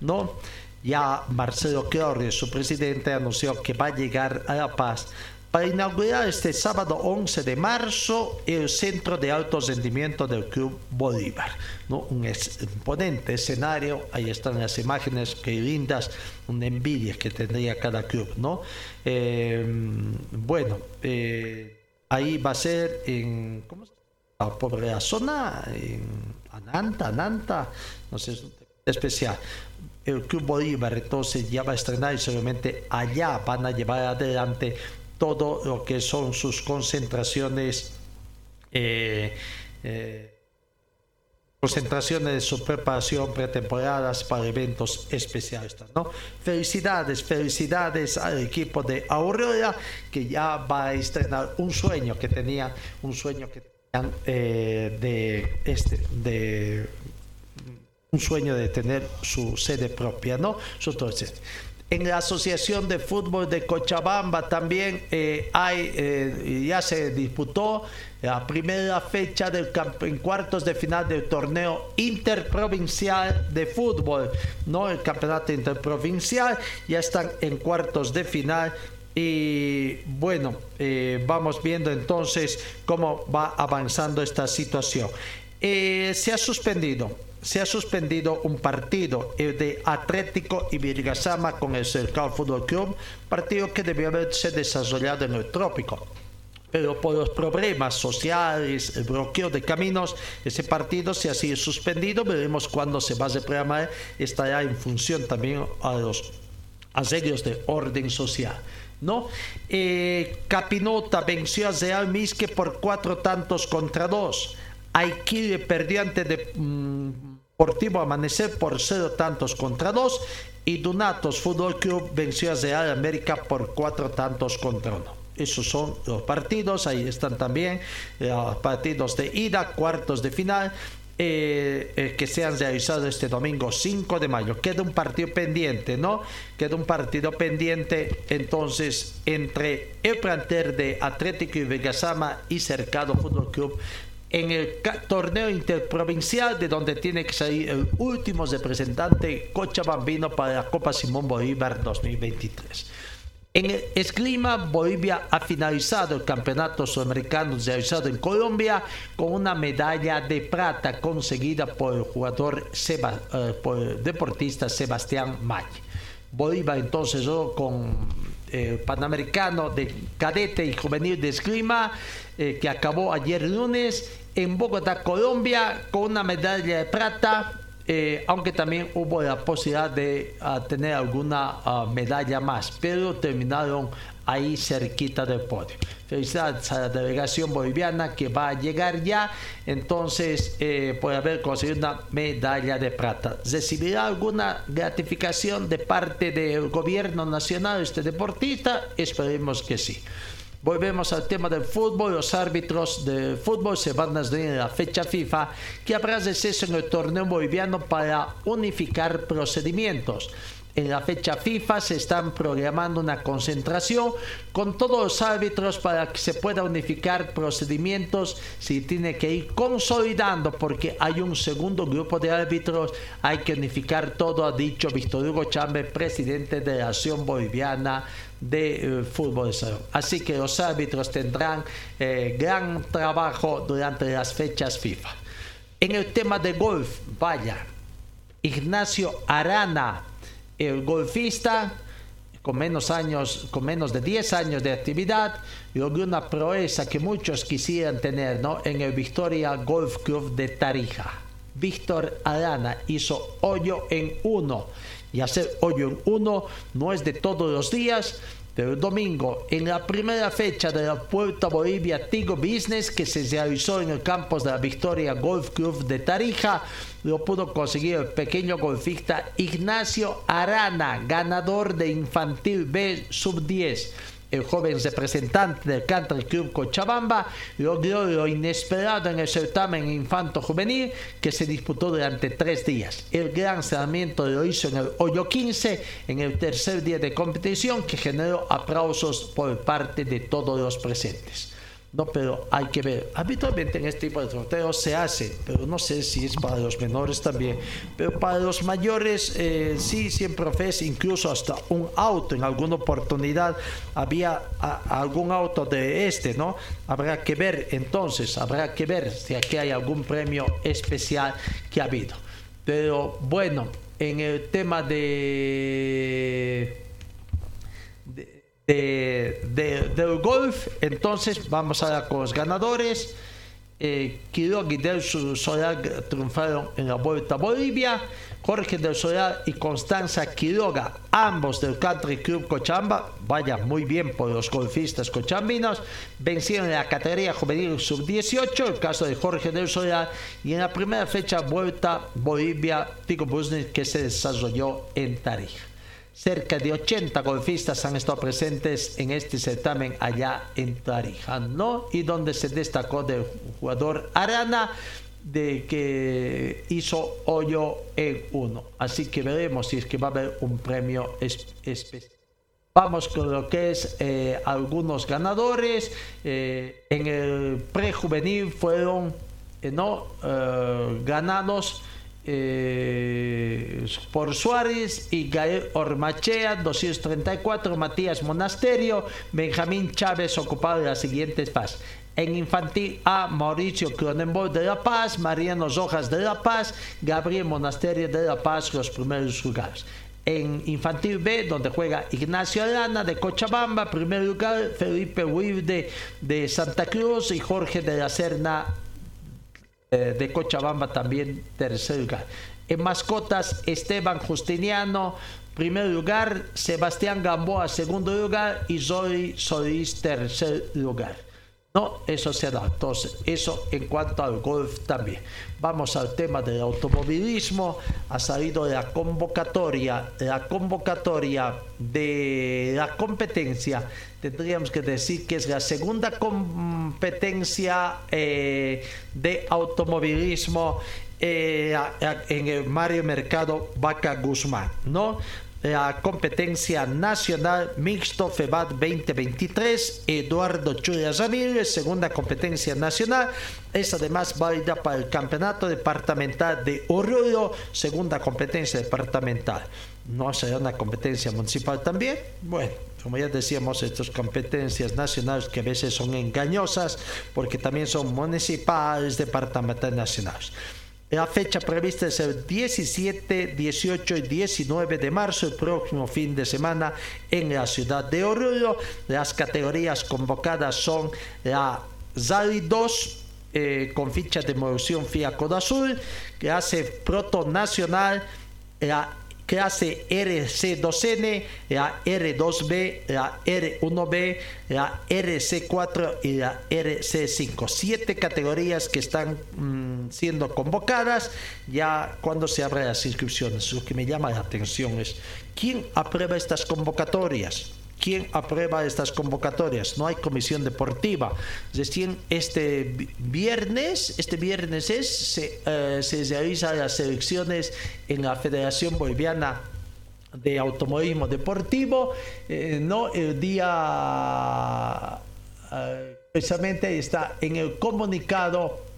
¿no? Ya Marcelo Chiorri, su presidente, anunció que va a llegar a La Paz para inaugurar este sábado 11 de marzo el centro de alto rendimiento del Club Bolívar. ¿no? Un imponente escenario, ahí están las imágenes que lindas, una envidia que tendría cada club. ¿no? Eh, bueno, eh, ahí va a ser en... ¿cómo se por la zona, en Ananta, Ananta, no sé, especial. El Club Bolívar entonces ya va a estrenar y seguramente allá van a llevar adelante todo lo que son sus concentraciones. Eh, eh, concentraciones de su preparación pretemporadas para eventos especiales. ¿no? Felicidades, felicidades al equipo de Aurora que ya va a estrenar un sueño que tenía, un sueño que eh, de este de un sueño de tener su sede propia, ¿no? En la Asociación de Fútbol de Cochabamba también eh, hay, eh, ya se disputó la primera fecha del en cuartos de final del torneo interprovincial de fútbol, ¿no? El campeonato interprovincial ya están en cuartos de final y bueno, eh, vamos viendo entonces cómo va avanzando esta situación. Eh, se ha suspendido, se ha suspendido un partido el de Atlético y Virgasama con el Cercal Fútbol Club, partido que debió haberse desarrollado en el trópico. Pero por los problemas sociales, el bloqueo de caminos, ese partido se ha sido suspendido. Veremos cuándo se va a reprogramar. Estará en función también a los asedios de orden social. ¿No? Eh, Capinota venció a Real Misque por cuatro tantos contra dos. Aikide perdió ante Deportivo Amanecer por cero tantos contra dos. Y Donatos Fútbol Club venció a Real América por cuatro tantos contra uno. Esos son los partidos, ahí están también los partidos de ida, cuartos de final. Eh, eh, que se han realizado este domingo 5 de mayo. Queda un partido pendiente, ¿no? Queda un partido pendiente entonces entre el planter de Atlético y Vegasama y Cercado Fútbol Club en el torneo interprovincial de donde tiene que salir el último representante Cochabambino para la Copa Simón Bolívar 2023. En el Bolivia ha finalizado el campeonato sudamericano realizado en Colombia con una medalla de plata conseguida por el jugador eh, deportista Sebastián May. Bolivia entonces con el Panamericano de cadete y juvenil de esgrima eh, que acabó ayer lunes en Bogotá, Colombia, con una medalla de plata eh, aunque también hubo la posibilidad de uh, tener alguna uh, medalla más, pero terminaron ahí cerquita del podio. Felicidades a la delegación boliviana que va a llegar ya, entonces eh, por haber conseguido una medalla de plata. ¿Recibirá alguna gratificación de parte del gobierno nacional este deportista? Esperemos que sí. Volvemos al tema del fútbol. Los árbitros de fútbol se van a reunir en la fecha FIFA que habrá receso en el torneo boliviano para unificar procedimientos. En la fecha FIFA se están programando una concentración con todos los árbitros para que se pueda unificar procedimientos. Si tiene que ir consolidando porque hay un segundo grupo de árbitros, hay que unificar todo, ha dicho Víctor Hugo Chambe, presidente de la Acción Boliviana de eh, fútbol. Así que los árbitros tendrán eh, gran trabajo durante las fechas FIFA. En el tema de golf, vaya, Ignacio Arana el golfista con menos años, con menos de 10 años de actividad, logró una proeza que muchos quisieran tener ¿no? en el Victoria Golf Club de Tarija. Víctor Arana hizo hoyo en uno. Y hacer hoyo en uno no es de todos los días, pero el domingo, en la primera fecha de la Puerta Bolivia Tigo Business que se realizó en el campus de la Victoria Golf Club de Tarija, lo pudo conseguir el pequeño golfista Ignacio Arana, ganador de Infantil B Sub 10 el joven representante del Country Club Cochabamba logró lo inesperado en el certamen infanto juvenil que se disputó durante tres días. El gran lanzamiento lo hizo en el hoyo 15 en el tercer día de competición que generó aplausos por parte de todos los presentes. No, pero hay que ver. Habitualmente en este tipo de sorteos se hace, pero no sé si es para los menores también. Pero para los mayores eh, sí siempre ofrece incluso hasta un auto. En alguna oportunidad había algún auto de este, ¿no? Habrá que ver entonces, habrá que ver si aquí hay algún premio especial que ha habido. Pero bueno, en el tema de de, del golf. Entonces vamos a ver con los ganadores. Eh, Quiroga y Del Solar triunfaron en la Vuelta a Bolivia. Jorge del Solar y Constanza Quiroga, ambos del Country Club Cochamba, vaya muy bien por los golfistas cochambinos, vencieron en la categoría juvenil sub-18, el caso de Jorge del Solar, y en la primera fecha Vuelta Bolivia, Tico Business, que se desarrolló en Tarija. Cerca de 80 golfistas han estado presentes en este certamen allá en Tarija, ¿no? Y donde se destacó del jugador Arana, de que hizo hoyo en uno. Así que veremos si es que va a haber un premio especial. Vamos con lo que es eh, algunos ganadores. Eh, en el prejuvenil fueron eh, no ganados eh, por Suárez y Gael Ormachea 234, Matías Monasterio, Benjamín Chávez ocupado de las siguientes fases. En infantil A, Mauricio Cronenberg de La Paz, Mariano Rojas de La Paz, Gabriel Monasterio de La Paz, los primeros lugares. En infantil B, donde juega Ignacio Arana de Cochabamba, primer lugar, Felipe Huilde de Santa Cruz y Jorge de la Serna de Cochabamba también tercer lugar. En mascotas, Esteban Justiniano, primer lugar, Sebastián Gamboa, segundo lugar y Zoe Solís, tercer lugar. No, eso se da. Entonces, eso en cuanto al golf también. Vamos al tema del automovilismo. Ha salido la convocatoria, la convocatoria de la competencia. Tendríamos que decir que es la segunda competencia eh, de automovilismo eh, en el Mario Mercado Vaca Guzmán, ¿no? la competencia nacional mixto FEBAT 2023, Eduardo Chuya Ramírez, segunda competencia nacional, es además válida para el campeonato departamental de Oruro, segunda competencia departamental. ¿No será una competencia municipal también? Bueno, como ya decíamos, estas competencias nacionales que a veces son engañosas porque también son municipales, departamentales, nacionales. La fecha prevista es el 17, 18 y 19 de marzo, el próximo fin de semana, en la ciudad de Oruro. Las categorías convocadas son la ZALI 2, eh, con ficha de moción FIA Azul, clase Proto Nacional, la clase RC2N, la R2B, la R1B, la RC4 y la RC5. Siete categorías que están mm, siendo convocadas ya cuando se abren las inscripciones. Lo que me llama la atención es, ¿quién aprueba estas convocatorias? ¿Quién aprueba estas convocatorias? No hay comisión deportiva. Recién este viernes, este viernes es, se, eh, se realizan las elecciones en la Federación Boliviana de Automovilismo Deportivo. Eh, no, el día eh, precisamente está en el comunicado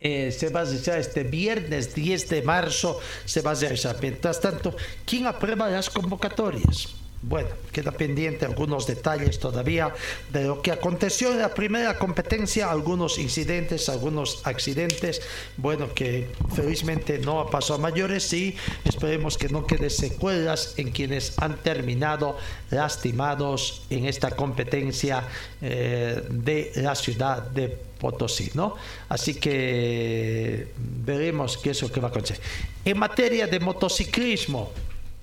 se va a realizar este viernes 10 de marzo, se va a realizar. Mientras tanto, ¿quién aprueba las convocatorias? Bueno, queda pendiente algunos detalles todavía de lo que aconteció en la primera competencia, algunos incidentes, algunos accidentes, bueno, que felizmente no ha pasado a mayores y esperemos que no quede secuelas en quienes han terminado lastimados en esta competencia eh, de la ciudad de Potosí, ¿no? Así que veremos qué es lo que va a acontecer. En materia de motociclismo,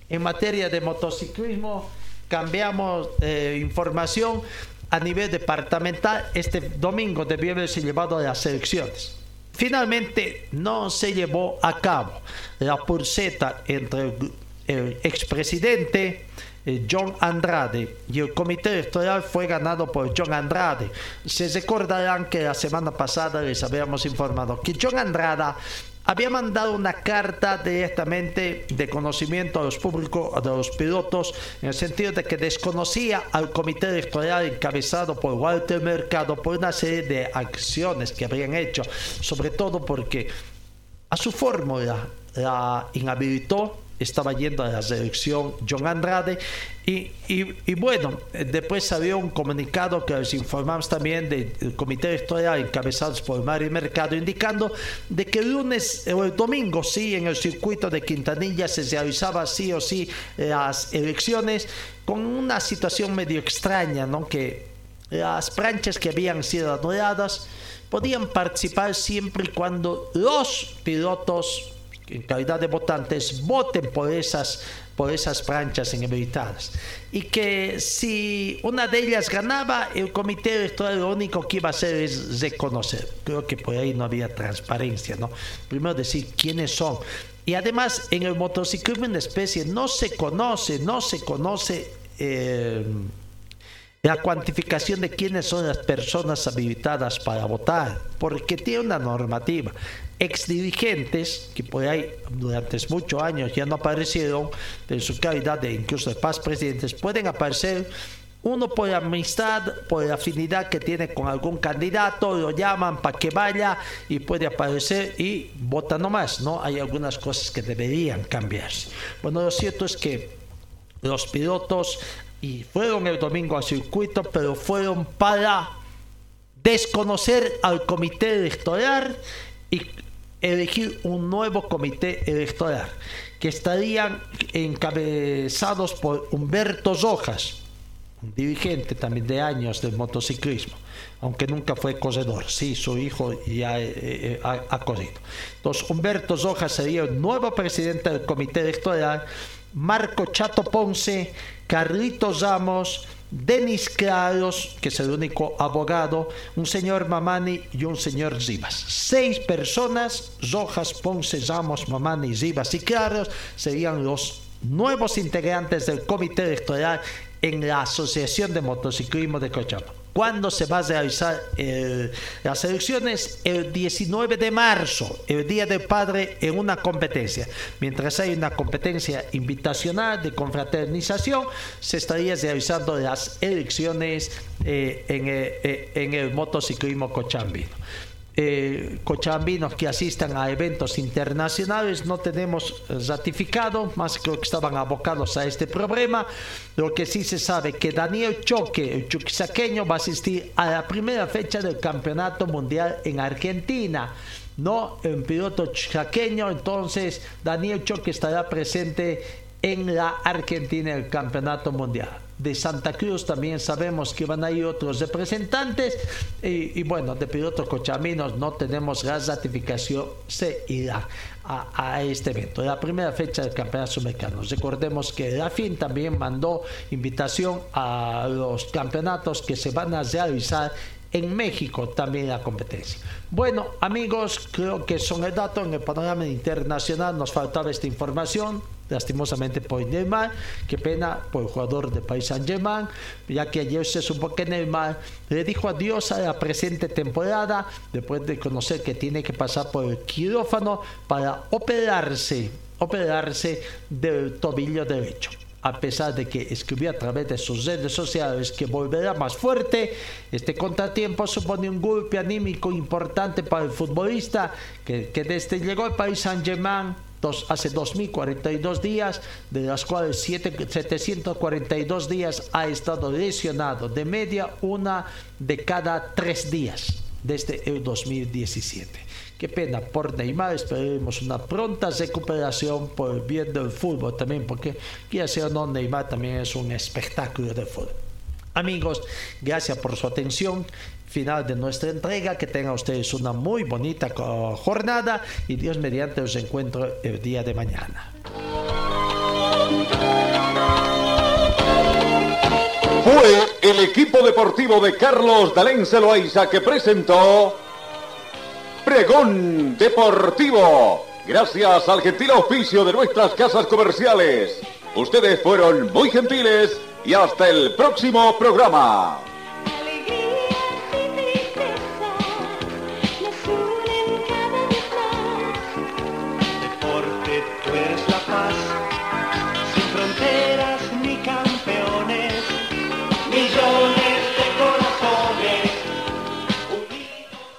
en materia de motociclismo, cambiamos eh, información a nivel departamental. Este domingo debió haberse llevado a las elecciones. Finalmente no se llevó a cabo la pulseta entre el expresidente eh, John Andrade y el comité electoral fue ganado por John Andrade. Se recordarán que la semana pasada les habíamos informado que John Andrade había mandado una carta directamente de conocimiento a los públicos, a los pilotos, en el sentido de que desconocía al comité electoral encabezado por Walter Mercado por una serie de acciones que habrían hecho, sobre todo porque a su fórmula la inhabilitó estaba yendo a la selección John Andrade y, y, bueno, después salió un comunicado que les informamos también del comité electoral encabezados por Mario Mercado indicando de que el lunes o el domingo sí en el circuito de Quintanilla se realizaba sí o sí las elecciones con una situación medio extraña, ¿no? Que las planchas que habían sido anuladas podían participar siempre y cuando los pilotos en calidad de votantes voten por esas por esas planchas inhabilitadas. Y que si una de ellas ganaba el comité electoral lo único que iba a hacer es reconocer. Creo que por ahí no había transparencia no primero decir quiénes son. Y además en el motociclismo en especie no se conoce no se conoce eh, la cuantificación de quiénes son las personas habilitadas para votar, porque tiene una normativa ex dirigentes que por ahí durante muchos años ya no aparecieron en su calidad de incluso de paz presidentes pueden aparecer uno por amistad, por afinidad que tiene con algún candidato, lo llaman para que vaya y puede aparecer y vota nomás, ¿no? Hay algunas cosas que deberían cambiarse. Bueno, lo cierto es que los pilotos y fueron el domingo al circuito, pero fueron para desconocer al comité electoral y elegir un nuevo comité electoral que estarían encabezados por Humberto Rojas, un dirigente también de años del motociclismo, aunque nunca fue corredor, sí, su hijo ya eh, eh, ha, ha corrido. Entonces, Humberto Rojas sería el nuevo presidente del comité electoral, Marco Chato Ponce, Carlitos Ramos, Denis Claros, que es el único abogado, un señor Mamani y un señor Rivas. Seis personas, Rojas, Ponce, Ramos, Mamani, Rivas y Claros, serían los nuevos integrantes del comité electoral en la Asociación de Motociclismo de Cochabamba. ¿Cuándo se va a realizar eh, las elecciones? El 19 de marzo, el Día del Padre, en una competencia. Mientras hay una competencia invitacional de confraternización, se estaría realizando las elecciones eh, en, eh, eh, en el motociclismo cochambino eh, cochabambinos que asistan a eventos internacionales no tenemos ratificado, más creo que estaban abocados a este problema. Lo que sí se sabe que Daniel Choque, el chuquisaqueño, va a asistir a la primera fecha del Campeonato Mundial en Argentina. No, en piloto chaqueño, entonces Daniel Choque estará presente en la Argentina el Campeonato Mundial de Santa Cruz también sabemos que van a ir otros representantes y, bueno, de pilotos cochaminos no tenemos la ratificación, se irá a, a, este evento. La primera fecha del Campeonato Sudamericano. Recordemos que la FIN también mandó invitación a los campeonatos que se van a realizar en México también la competencia. Bueno, amigos, creo que son el dato en el panorama internacional. Nos faltaba esta información lastimosamente por Neymar, qué pena por el jugador de Paris Saint Germain, ya que ayer se supo que Neymar le dijo adiós a la presente temporada después de conocer que tiene que pasar por el quirófano para operarse, operarse del tobillo derecho. A pesar de que escribió a través de sus redes sociales que volverá más fuerte, este contratiempo supone un golpe anímico importante para el futbolista que, desde llegó al Paris Saint-Germain dos, hace 2042 días, de las cuales 7, 742 días ha estado lesionado, de media una de cada tres días desde el 2017. Qué pena por Neymar, esperemos una pronta recuperación por el bien del fútbol también, porque quiera sea o no, Neymar también es un espectáculo de fútbol. Amigos, gracias por su atención. Final de nuestra entrega. Que tengan ustedes una muy bonita jornada y Dios mediante os encuentro el día de mañana. Fue el equipo deportivo de Carlos Dalén Celoaiza que presentó Pregón Deportivo. Gracias al gentil oficio de nuestras casas comerciales. Ustedes fueron muy gentiles y hasta el próximo programa.